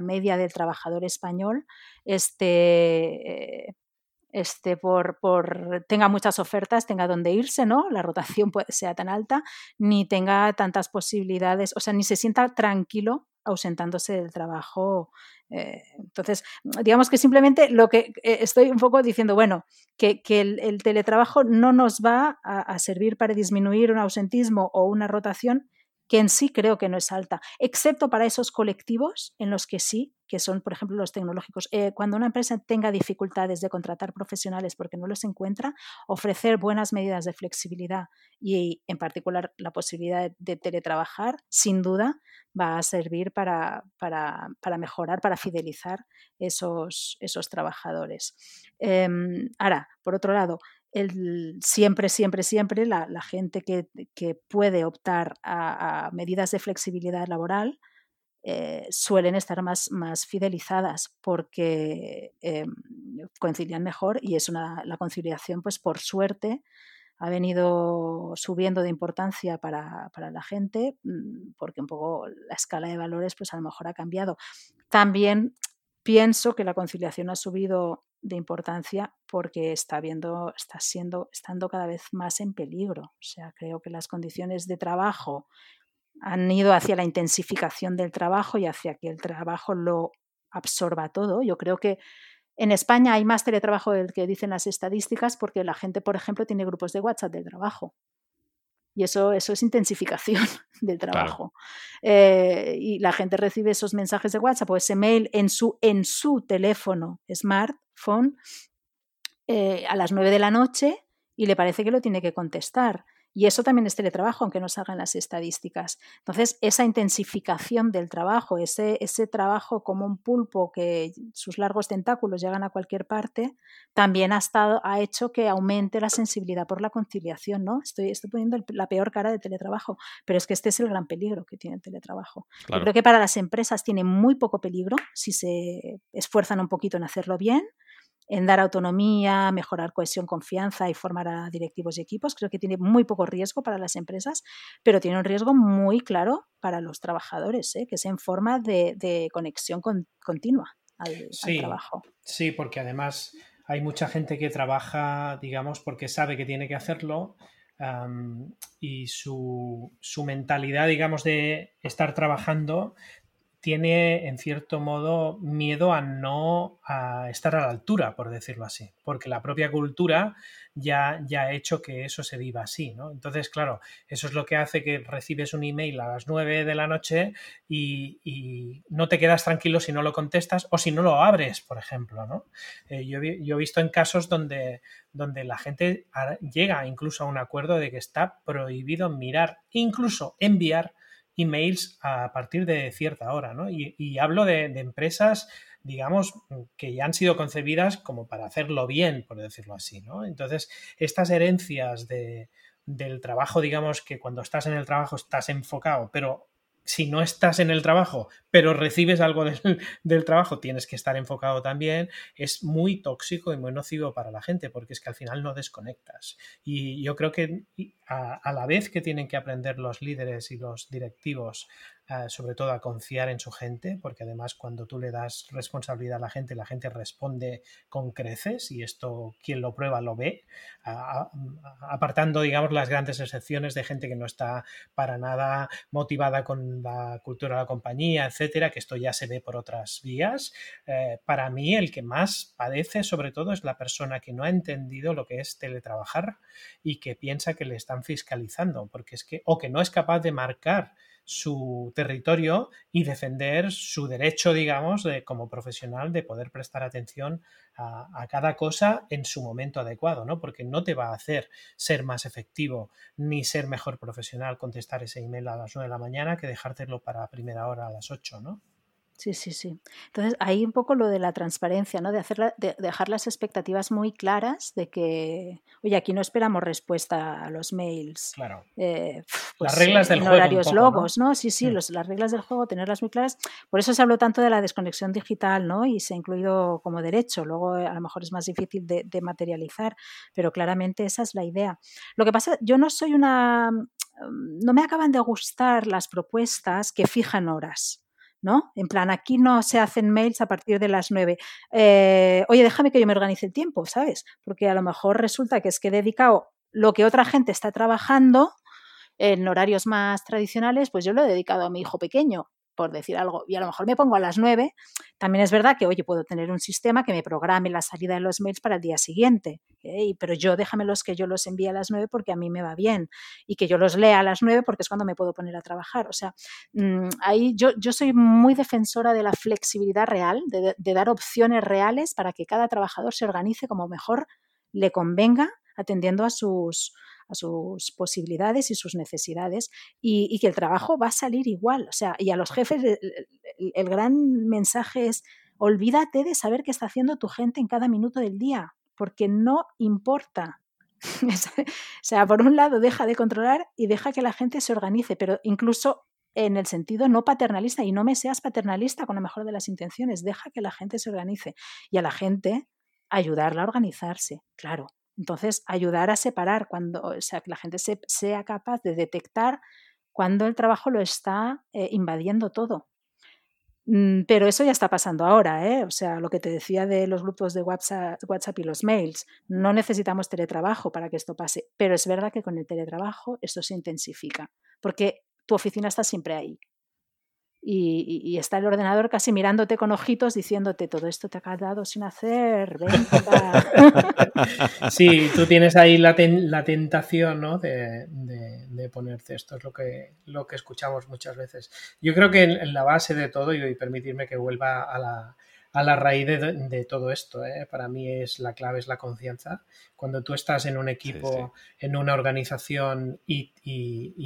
media del trabajador español este, por, por, tenga muchas ofertas, tenga donde irse, ¿no? La rotación puede, sea tan alta, ni tenga tantas posibilidades, o sea, ni se sienta tranquilo ausentándose del trabajo. Eh, entonces, digamos que simplemente lo que eh, estoy un poco diciendo, bueno, que, el, teletrabajo no nos va a, servir para disminuir un ausentismo o una rotación que en sí creo que no es alta, excepto para esos colectivos en los que sí, que son, por ejemplo, los tecnológicos. Eh, cuando una empresa tenga dificultades de contratar profesionales porque no los encuentra, ofrecer buenas medidas de flexibilidad y, en particular, la posibilidad de teletrabajar, sin duda, va a servir para, mejorar, para fidelizar esos, esos trabajadores. Em, ahora, por otro lado, siempre, siempre, siempre la, gente que, puede optar a, medidas de flexibilidad laboral eh, suelen estar más, más fidelizadas porque em, concilian mejor y es una, la conciliación, pues por suerte, ha venido subiendo de importancia para, la gente mm, porque un poco la escala de valores pues a lo mejor ha cambiado. También pienso que la conciliación ha subido de importancia porque está viendo, está siendo, estando cada vez más en peligro. O sea, creo que las condiciones de trabajo han ido hacia la intensificación del trabajo y hacia que el trabajo lo absorba todo. Yo creo que en España hay más teletrabajo del que dicen las estadísticas porque la gente, por ejemplo, tiene grupos de WhatsApp del trabajo. Y eso, eso es intensificación del trabajo. Eh, y la gente recibe esos mensajes de WhatsApp o ese mail en su, en su teléfono eh, a las 9 de la noche y le parece que lo tiene que contestar. Y eso también es teletrabajo, aunque no salgan las estadísticas. Entonces, esa intensificación del trabajo, ese, ese trabajo como un pulpo que sus largos tentáculos llegan a cualquier parte, también ha, estado, ha hecho que aumente la sensibilidad por la conciliación. ¿no? Estoy, estoy poniendo la peor cara de teletrabajo, pero es que este es el gran peligro que tiene el teletrabajo. Yo creo que para las empresas tiene muy poco peligro si se esfuerzan un poquito en hacerlo bien en dar autonomía, mejorar cohesión, confianza y formar a directivos y equipos. Creo que tiene muy poco riesgo para las empresas, pero tiene un riesgo muy claro para los trabajadores, ¿eh? que es en forma de, conexión continua al, trabajo. Sí, porque además hay mucha gente que trabaja, digamos, porque sabe que tiene que hacerlo. y su, su, mentalidad, digamos, de estar trabajando tiene en cierto modo miedo a no a estar a la altura, por decirlo así, porque la propia cultura ya, ya ha hecho que eso se viva así, ¿no? Entonces, claro, eso es lo que hace que recibes un email a las 9 de la noche y, no te quedas tranquilo si no lo contestas o si no lo abres, por ejemplo, ¿no? Eh, yo, yo, he visto en casos donde, donde la gente llega incluso a un acuerdo de que está prohibido mirar, incluso enviar emails a partir de cierta hora, ¿no? Y, hablo de, empresas, digamos, que ya han sido concebidas como para hacerlo bien, por decirlo así, ¿no? Entonces, estas herencias de, del trabajo, digamos que cuando estás en el trabajo estás enfocado, pero si no estás en el trabajo, pero recibes algo del, trabajo, tienes que estar enfocado también, es muy tóxico y muy nocivo para la gente, porque es que al final no desconectas. Y yo creo que a, la vez que tienen que aprender los líderes y los directivos, eh, sobre todo a confiar en su gente, porque además cuando tú le das responsabilidad a la gente, la gente responde con creces y esto quien lo prueba lo ve, apartando, digamos, las grandes excepciones de gente que no está para nada motivada con la cultura de la compañía, etcétera, que esto ya se ve por otras vías. Eh, para mí, el que más padece, sobre todo, es la persona que no ha entendido lo que es teletrabajar y que piensa que le están fiscalizando, porque es que, o que no es capaz de marcar su territorio y defender su derecho, digamos, de, como profesional de poder prestar atención a, cada cosa en su momento adecuado, ¿no? Porque no te va a hacer ser más efectivo ni ser mejor profesional contestar ese email a las 9 de la mañana que dejártelo para primera hora a las 8, ¿no? Sí, sí, sí. Entonces, ahí un poco lo de la transparencia, ¿no? De, hacer de dejar las expectativas muy claras de que, oye, aquí no esperamos respuesta a los mails. Claro. Eh, las pues, reglas del juego. Horarios logos, ¿no? Sí, sí, mm. las reglas del juego, tenerlas muy claras. Por eso se habló tanto de la desconexión digital, ¿no? Y se ha incluido como derecho. Luego, a lo mejor es más difícil de, de materializar, pero claramente esa es la idea. Lo que pasa, yo no soy una. Mm, no me acaban de gustar las propuestas que fijan horas. ¿No? En plan, aquí no se hacen mails a partir de las 9. Eh, oye, déjame que yo me organice el tiempo, ¿sabes? Porque a lo mejor resulta que es que he dedicado lo que otra gente está trabajando en horarios más tradicionales, pues yo lo he dedicado a mi hijo pequeño por decir algo, y a lo mejor me pongo a las 9, también es verdad que, oye, puedo tener un sistema que me programe la salida de los mails para el día siguiente, ¿eh? pero yo déjamelos que yo los envíe a las 9 porque a mí me va bien y que yo los lea a las 9 porque es cuando me puedo poner a trabajar. O sea, mm, ahí yo, yo soy muy defensora de la flexibilidad real, de, de dar opciones reales para que cada trabajador se organice como mejor le convenga atendiendo a sus, a sus posibilidades y sus necesidades y, que el trabajo va a salir igual. O sea, y a los jefes el gran mensaje es olvídate de saber qué está haciendo tu gente en cada minuto del día, porque no importa. o sea, por un lado, deja de controlar y deja que la gente se organice, pero incluso en el sentido no paternalista, y no me seas paternalista con la mejor de las intenciones, deja que la gente se organice y a la gente ayudarla a organizarse, claro. Entonces, ayudar a separar cuando, o sea, que la gente sea capaz de detectar cuando el trabajo lo está eh, invadiendo todo. Mm, pero eso ya está pasando ahora, ¿eh? O sea, lo que te decía de los grupos de WhatsApp, WhatsApp y los mails, no necesitamos teletrabajo para que esto pase, pero es verdad que con el teletrabajo esto se intensifica, porque tu oficina está siempre ahí y, está el ordenador casi mirándote con ojitos diciéndote todo esto te ha quedado sin hacer, ven Sí, tú tienes ahí la, la tentación ¿no? de, ponerte esto, es lo que, lo que escuchamos muchas veces. Yo creo que en, la base de todo, y permitirme que vuelva a la, a la raíz de, todo esto. ¿eh? Para mí es la clave, es la confianza. Cuando tú estás en un equipo, en una organización y,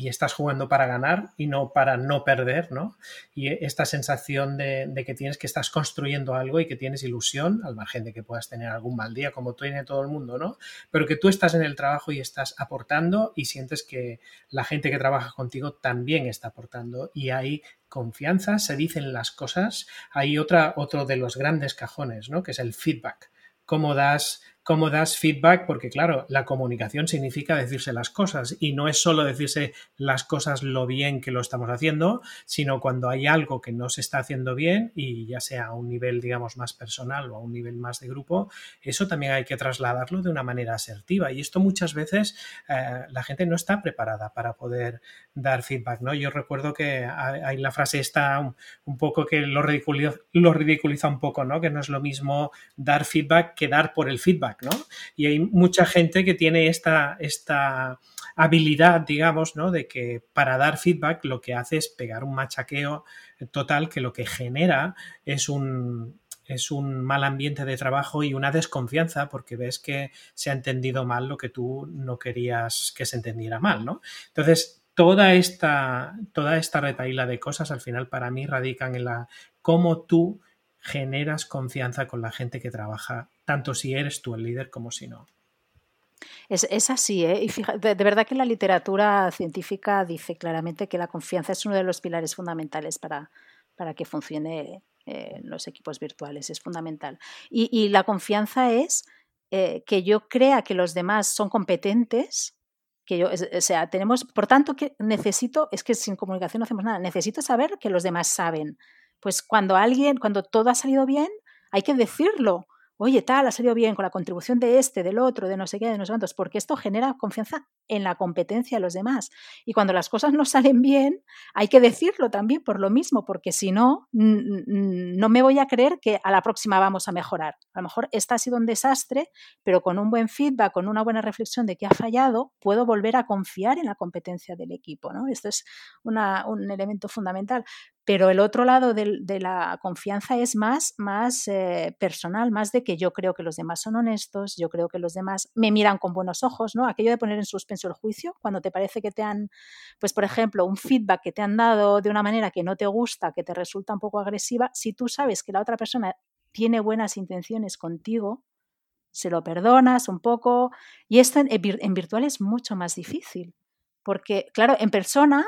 estás jugando para ganar y no para no perder, ¿no? Y esta sensación de, que tienes que estás construyendo algo y que tienes ilusión, al margen de que puedas tener algún mal día como tiene todo el mundo, ¿no? Pero que tú estás en el trabajo y estás aportando y sientes que la gente que trabaja contigo también está aportando y hay confianza, se dicen las cosas. Hay otra, otro de los grandes cajones, ¿no? Que es el feedback. Cómo das cómo das feedback, porque claro, la comunicación significa decirse las cosas y no es solo decirse las cosas lo bien que lo estamos haciendo, sino cuando hay algo que no se está haciendo bien y ya sea a un nivel, digamos, más personal o a un nivel más de grupo, eso también hay que trasladarlo de una manera asertiva y esto muchas veces eh, la gente no está preparada para poder dar feedback, ¿no? Yo recuerdo que hay la frase está un, poco que lo ridiculiza, lo ridiculiza un poco, ¿no? Que no es lo mismo dar feedback que dar por el feedback. Y hay mucha gente que tiene esta, esta habilidad, digamos, ¿no? De que para dar feedback lo que hace es pegar un machaqueo total que lo que genera es un, es un mal ambiente de trabajo y una desconfianza porque ves que se ha entendido mal lo que tú no querías que se entendiera mal, ¿no? Entonces, toda esta, toda esta retaíla de cosas al final para mí radican en la cómo tú generas confianza con la gente que trabaja, tanto si eres tú el líder como si no. Es, así, ¿eh? Y de, verdad que la literatura científica dice claramente que la confianza es uno de los pilares fundamentales para, para que funcione eh, los equipos virtuales, es fundamental. Y, la confianza es eh, que yo crea que los demás son competentes, que yo, o sea, tenemos, por tanto, que necesito, es que sin comunicación no hacemos nada, necesito saber que los demás saben pues cuando alguien, cuando todo ha salido bien, hay que decirlo oye, tal, ha salido bien con la contribución de este, del otro, de no sé qué, de no sé cuántos, porque esto genera confianza en la competencia de los demás. Y cuando las cosas no salen bien, hay que decirlo también por lo mismo, porque si no, no me voy a creer que a la próxima vamos a mejorar. A lo mejor esta ha sido un desastre, pero con un buen feedback, con una buena reflexión de qué ha fallado, puedo volver a confiar en la competencia del equipo. ¿no? Esto es un elemento fundamental. Pero el otro lado de, la confianza es más, más eh, personal, más de que yo creo que los demás son honestos, yo creo que los demás me miran con buenos ojos, ¿no? Aquello de poner en suspenso el juicio, cuando te parece que te han, pues por ejemplo, un feedback que te han dado de una manera que no te gusta, que te resulta un poco agresiva, si tú sabes que la otra persona tiene buenas intenciones contigo, se lo perdonas un poco. Y esto en virtual es mucho más difícil. Porque, claro, en persona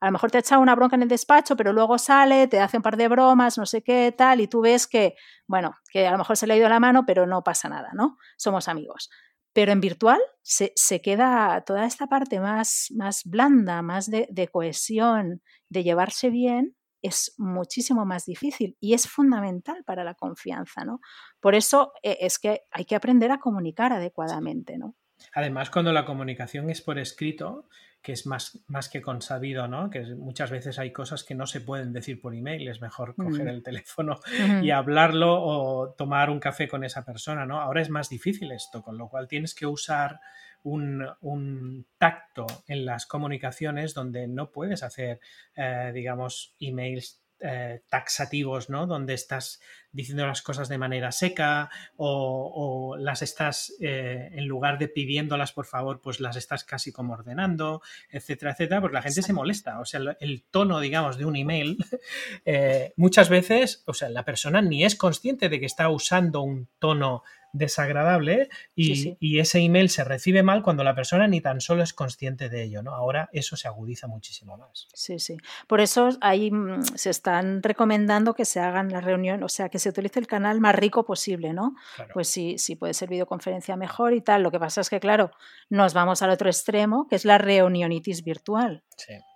a lo mejor te ha echado una bronca en el despacho, pero luego sale, te hace un par de bromas, no sé qué, tal, y tú ves que, bueno, que a lo mejor se le ha ido la mano, pero no pasa nada, ¿no? Somos amigos. Pero en virtual se, queda toda esta parte más, más blanda, más de, de cohesión, de llevarse bien, es muchísimo más difícil y es fundamental para la confianza, ¿no? Por eso eh, es que hay que aprender a comunicar adecuadamente, ¿no? Además, cuando la comunicación es por escrito, que es más, más que consabido, ¿no? Que muchas veces hay cosas que no se pueden decir por email, es mejor coger el teléfono y hablarlo o tomar un café con esa persona, ¿no? Ahora es más difícil esto, con lo cual tienes que usar un, un tacto en las comunicaciones donde no puedes hacer, eh, digamos, emails eh, taxativos, ¿no? Donde estás diciendo las cosas de manera seca o, las estás, eh, en lugar de pidiéndolas por favor, pues las estás casi como ordenando, etcétera, etcétera, porque la gente se molesta. O sea, el tono, digamos, de un email, eh, muchas veces, o sea, la persona ni es consciente de que está usando un tono desagradable y, ese email se recibe mal cuando la persona ni tan solo es consciente de ello, ¿no? Ahora eso se agudiza muchísimo más. Sí, sí. Por eso ahí mm, se están recomendando que se hagan las reuniones, o sea, que se utilice el canal más rico posible, ¿no? Pues sí, sí puede ser videoconferencia mejor y tal. Lo que pasa es que, claro, nos vamos al otro extremo, que es la reunionitis virtual.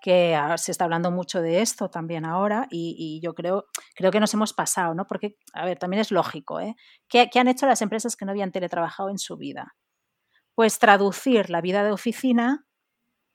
Que se está hablando mucho de esto también ahora y, yo creo, creo que nos hemos pasado, ¿no? Porque, a ver, también es lógico, ¿eh? ¿Qué, ¿Qué han hecho las empresas que no habían teletrabajado en su vida? Pues traducir la vida de oficina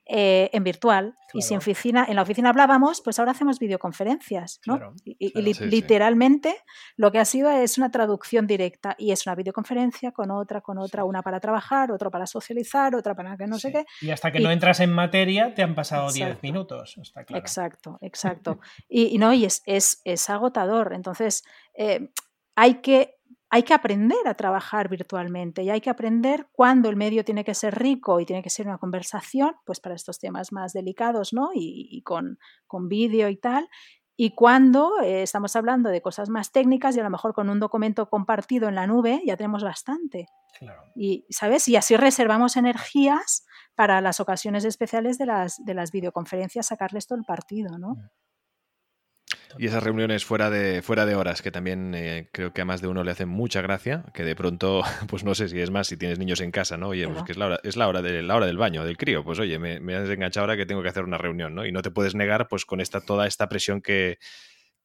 eh, en virtual. Y si en, oficina, en la oficina hablábamos, pues ahora hacemos videoconferencias. ¿no? y, literalmente lo que ha sido es una traducción directa y es una videoconferencia con otra, con otra, una para trabajar, otra para socializar, otra para que no sé qué. Y hasta que no entras en materia te han pasado 10 minutos. Exacto, exacto. y, no, y es, es, es agotador. Entonces, eh, hay que hay que aprender a trabajar virtualmente y hay que aprender cuándo el medio tiene que ser rico y tiene que ser una conversación, pues para estos temas más delicados, ¿no? Y, con, con vídeo y tal. Y cuando eh, estamos hablando de cosas más técnicas y a lo mejor con un documento compartido en la nube ya tenemos bastante. Y, ¿sabes? Y así reservamos energías para las ocasiones especiales de las, de las videoconferencias, sacarles todo el partido, ¿no? Y esas reuniones fuera de, fuera de horas, que también eh, creo que a más de uno le hacen mucha gracia, que de pronto, pues no sé si es más, si tienes niños en casa, ¿no? Oye, pues que es la hora, es la hora, de, la hora del baño, del crío, pues oye, me, me has enganchado ahora que tengo que hacer una reunión, ¿no? Y no te puedes negar, pues con esta, toda esta presión que,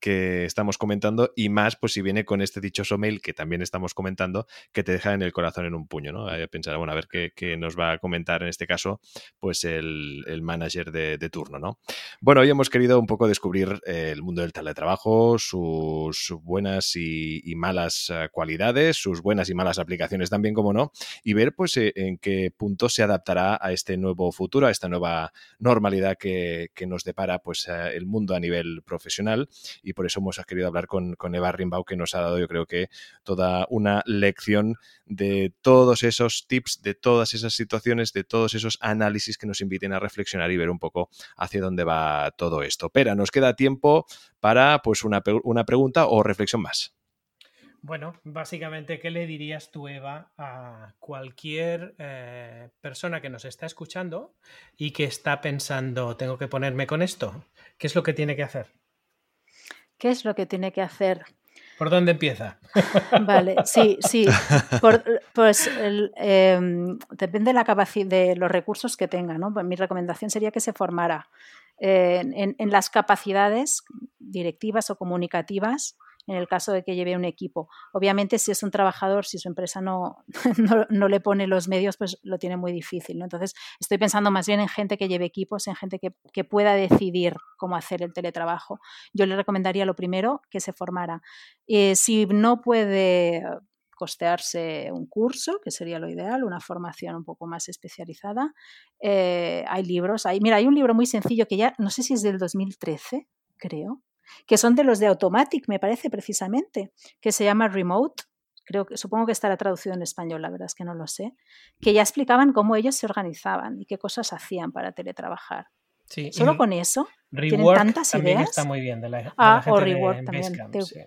que estamos comentando y más pues si viene con este dichoso mail que también estamos comentando que te deja en el corazón en un puño, ¿no? pensar, bueno, a ver qué, nos va a comentar en este caso pues el, manager de, turno, ¿no? Bueno, hoy hemos querido un poco descubrir eh, el mundo del teletrabajo, sus buenas y, malas eh, cualidades, sus buenas y malas aplicaciones también, como no, y ver pues eh, en qué punto se adaptará a este nuevo futuro, a esta nueva normalidad que, que nos depara pues el mundo a nivel profesional por eso hemos querido hablar con, Eva Rimbau, que nos ha dado, yo creo que, toda una lección de todos esos tips, de todas esas situaciones, de todos esos análisis que nos inviten a reflexionar y ver un poco hacia dónde va todo esto. Pero nos queda tiempo para pues una, una pregunta o reflexión más. Bueno, básicamente, ¿qué le dirías tú, Eva, a cualquier eh, persona que nos está escuchando y que está pensando, tengo que ponerme con esto? ¿Qué es lo que tiene que hacer? ¿Qué es lo que tiene que hacer? ¿Por dónde empieza? Vale, sí, sí. pues em, depende de la capacidad de los recursos que tenga. ¿no? Pues mi recomendación sería que se formara eh, en, las capacidades directivas o comunicativas en el caso de que lleve un equipo. Obviamente, si es un trabajador, si su empresa no, no, le pone los medios, pues lo tiene muy difícil. Entonces, estoy pensando más bien en gente que lleve equipos, en gente que, que pueda decidir cómo hacer el teletrabajo. Yo le recomendaría lo primero que se formara. Eh, si no puede costearse un curso, que sería lo ideal, una formación un poco más especializada. Eh, hay libros, mira, hay un libro muy sencillo que ya, no sé si es del 2013, creo, que son de los de Automatic, me parece precisamente, que se llama Remote. Creo que, supongo que estará traducido en español, la verdad es que no lo sé, que ya explicaban cómo ellos se organizaban y qué cosas hacían para teletrabajar. Sí, Solo con eso tienen tantas también ideas. está muy bien. De la, ah, o Rework también.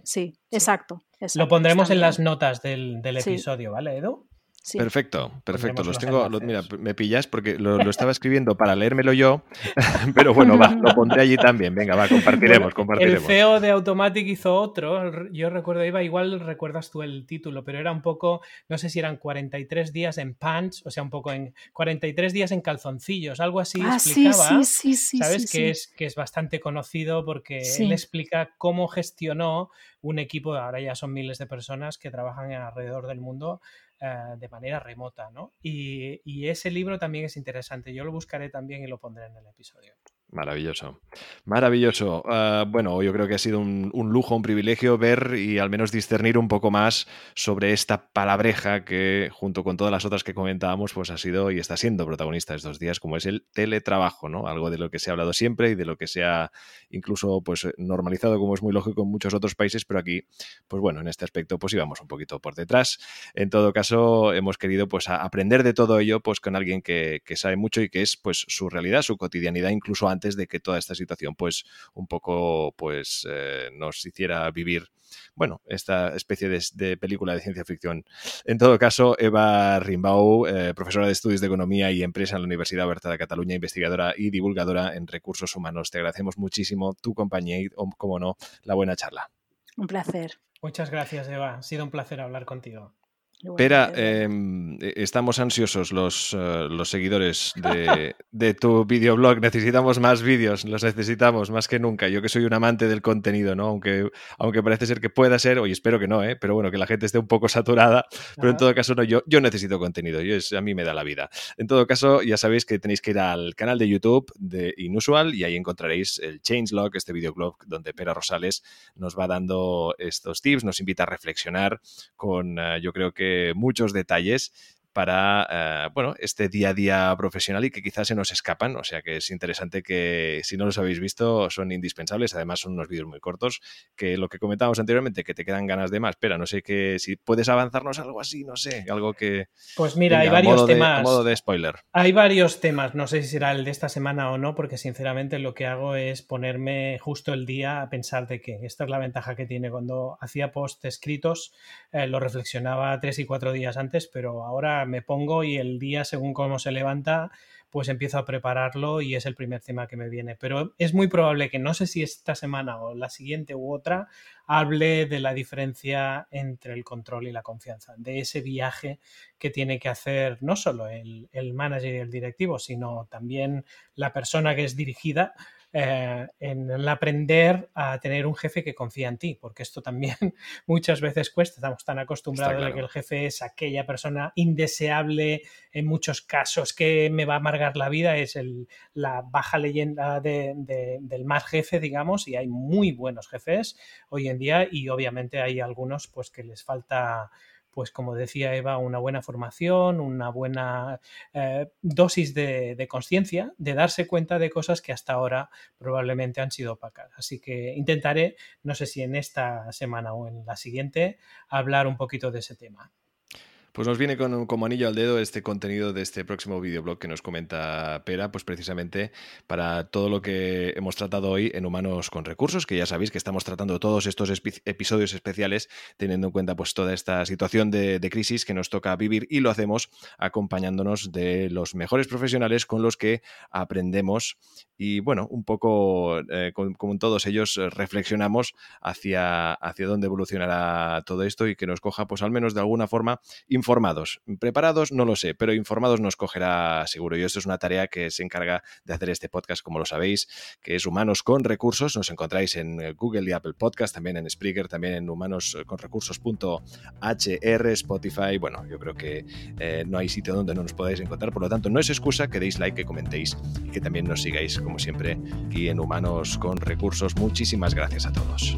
sí. exacto, Lo pondremos en las notas del, del episodio, ¿vale, Edu? Perfecto, perfecto. Los tengo, mira, me pillas porque lo, estaba escribiendo para leérmelo yo, pero bueno, va, lo pondré allí también. Venga, va, compartiremos, compartiremos. El CEO de Automatic hizo otro, yo recuerdo, Iba, igual recuerdas tú el título, pero era un poco, no sé si eran 43 días en pants, o sea, un poco en 43 días en calzoncillos, algo así ah, explicaba. Sí, sí, sí, ¿Sabes? que, Es, que es bastante conocido porque él explica cómo gestionó un equipo, ahora ya son miles de personas que trabajan alrededor del mundo eh, de manera remota, ¿no? Y, ese libro también es interesante. Yo lo buscaré también y lo pondré en el episodio. Maravilloso, maravilloso. Uh, bueno, yo creo que ha sido un, un, lujo, un privilegio ver y al menos discernir un poco más sobre esta palabreja que, junto con todas las otras que comentábamos, pues ha sido y está siendo protagonista estos días, como es el teletrabajo, ¿no? Algo de lo que se ha hablado siempre y de lo que se ha incluso pues normalizado, como es muy lógico en muchos otros países, pero aquí, pues bueno, en este aspecto, pues íbamos un poquito por detrás. En todo caso, hemos querido pues aprender de todo ello, pues con alguien que, que sabe mucho y que es pues su realidad, su cotidianidad, incluso antes de que toda esta situación pues un poco pues eh, nos hiciera vivir bueno, esta especie de, película de ciencia ficción. En todo caso, Eva Rimbau, eh, profesora de estudios de economía y empresa en la Universidad Oberta de Cataluña, investigadora y divulgadora en recursos humanos. Te agradecemos muchísimo tu compañía y, como no, la buena charla. Un placer. Muchas gracias, Eva. Ha sido un placer hablar contigo. Espera, em, e, estamos ansiosos los, eh, los seguidores de, de, tu videoblog. Necesitamos más vídeos, los necesitamos más que nunca. Yo que soy un amante del contenido, ¿no? Aunque, aunque parece ser que pueda ser, oye, espero que no, ¿eh? Pero bueno, que la gente esté un poco saturada. Pero en todo caso, no, yo, yo necesito contenido. Yo, a mí me da la vida. En todo caso, ya sabéis que tenéis que ir al canal de YouTube de Inusual y ahí encontraréis el Changelog, este videoblog donde Pera Rosales nos va dando estos tips, nos invita a reflexionar con, eh, yo creo que muchos detalles para eh, bueno, este día a día profesional y que quizás se nos escapan. O sea que es interesante que si no los habéis visto son indispensables. Además son unos vídeos muy cortos que lo que comentábamos anteriormente, que te quedan ganas de más. Espera, no sé que si puedes avanzarnos algo así, no sé, algo que... Pues mira, hay varios temas... De, modo de spoiler. Hay varios temas, no sé si será el de esta semana o no, porque sinceramente lo que hago es ponerme justo el día a pensar de que esta es la ventaja que tiene. Cuando hacía post escritos eh, lo reflexionaba tres y cuatro días antes, pero ahora me pongo y el día, según cómo se levanta, pues empiezo a prepararlo y es el primer tema que me viene. Pero es muy probable que no sé si esta semana o la siguiente u otra hable de la diferencia entre el control y la confianza, de ese viaje que tiene que hacer no solo el, el manager y el directivo, sino también la persona que es dirigida eh, en el aprender a tener un jefe que confía en ti, porque esto también muchas veces cuesta. Estamos tan acostumbrados a que el jefe es aquella persona indeseable en muchos casos. Que me va a amargar la vida, es el, la baja leyenda del más jefe, digamos, y hay muy buenos jefes hoy en día y obviamente hay algunos pues que les falta pues como decía Eva, una buena formación, una buena eh, dosis de, de conciencia, de darse cuenta de cosas que hasta ahora probablemente han sido opacas. Así que intentaré, no sé si en esta semana o en la siguiente, hablar un poquito de ese tema. Pues nos viene con, como anillo al dedo este contenido de este próximo videoblog que nos comenta Pera, pues precisamente para todo lo que hemos tratado hoy en Humanos con Recursos, que ya sabéis que estamos tratando todos estos episodios especiales teniendo en cuenta pues toda esta situación de, crisis que nos toca vivir y lo hacemos acompañándonos de los mejores profesionales con los que aprendemos y bueno, un poco eh, como todos ellos reflexionamos hacia, hacia dónde evolucionará todo esto y que nos coja pues al menos de alguna forma informados. Preparados, no lo sé, pero informados nos cogerá seguro. Y esto es una tarea que se encarga de hacer este podcast, como lo sabéis, que es Humanos con Recursos. Nos encontráis en eh, Google y Apple Podcast, también en Spreaker, también en humanosconrecursos.hr, Spotify. Bueno, yo creo que eh, no hay sitio donde no nos podáis encontrar. Por lo tanto, no es excusa que deis like, que comentéis y que también nos sigáis, como siempre, aquí en Humanos con Recursos. Muchísimas gracias a todos.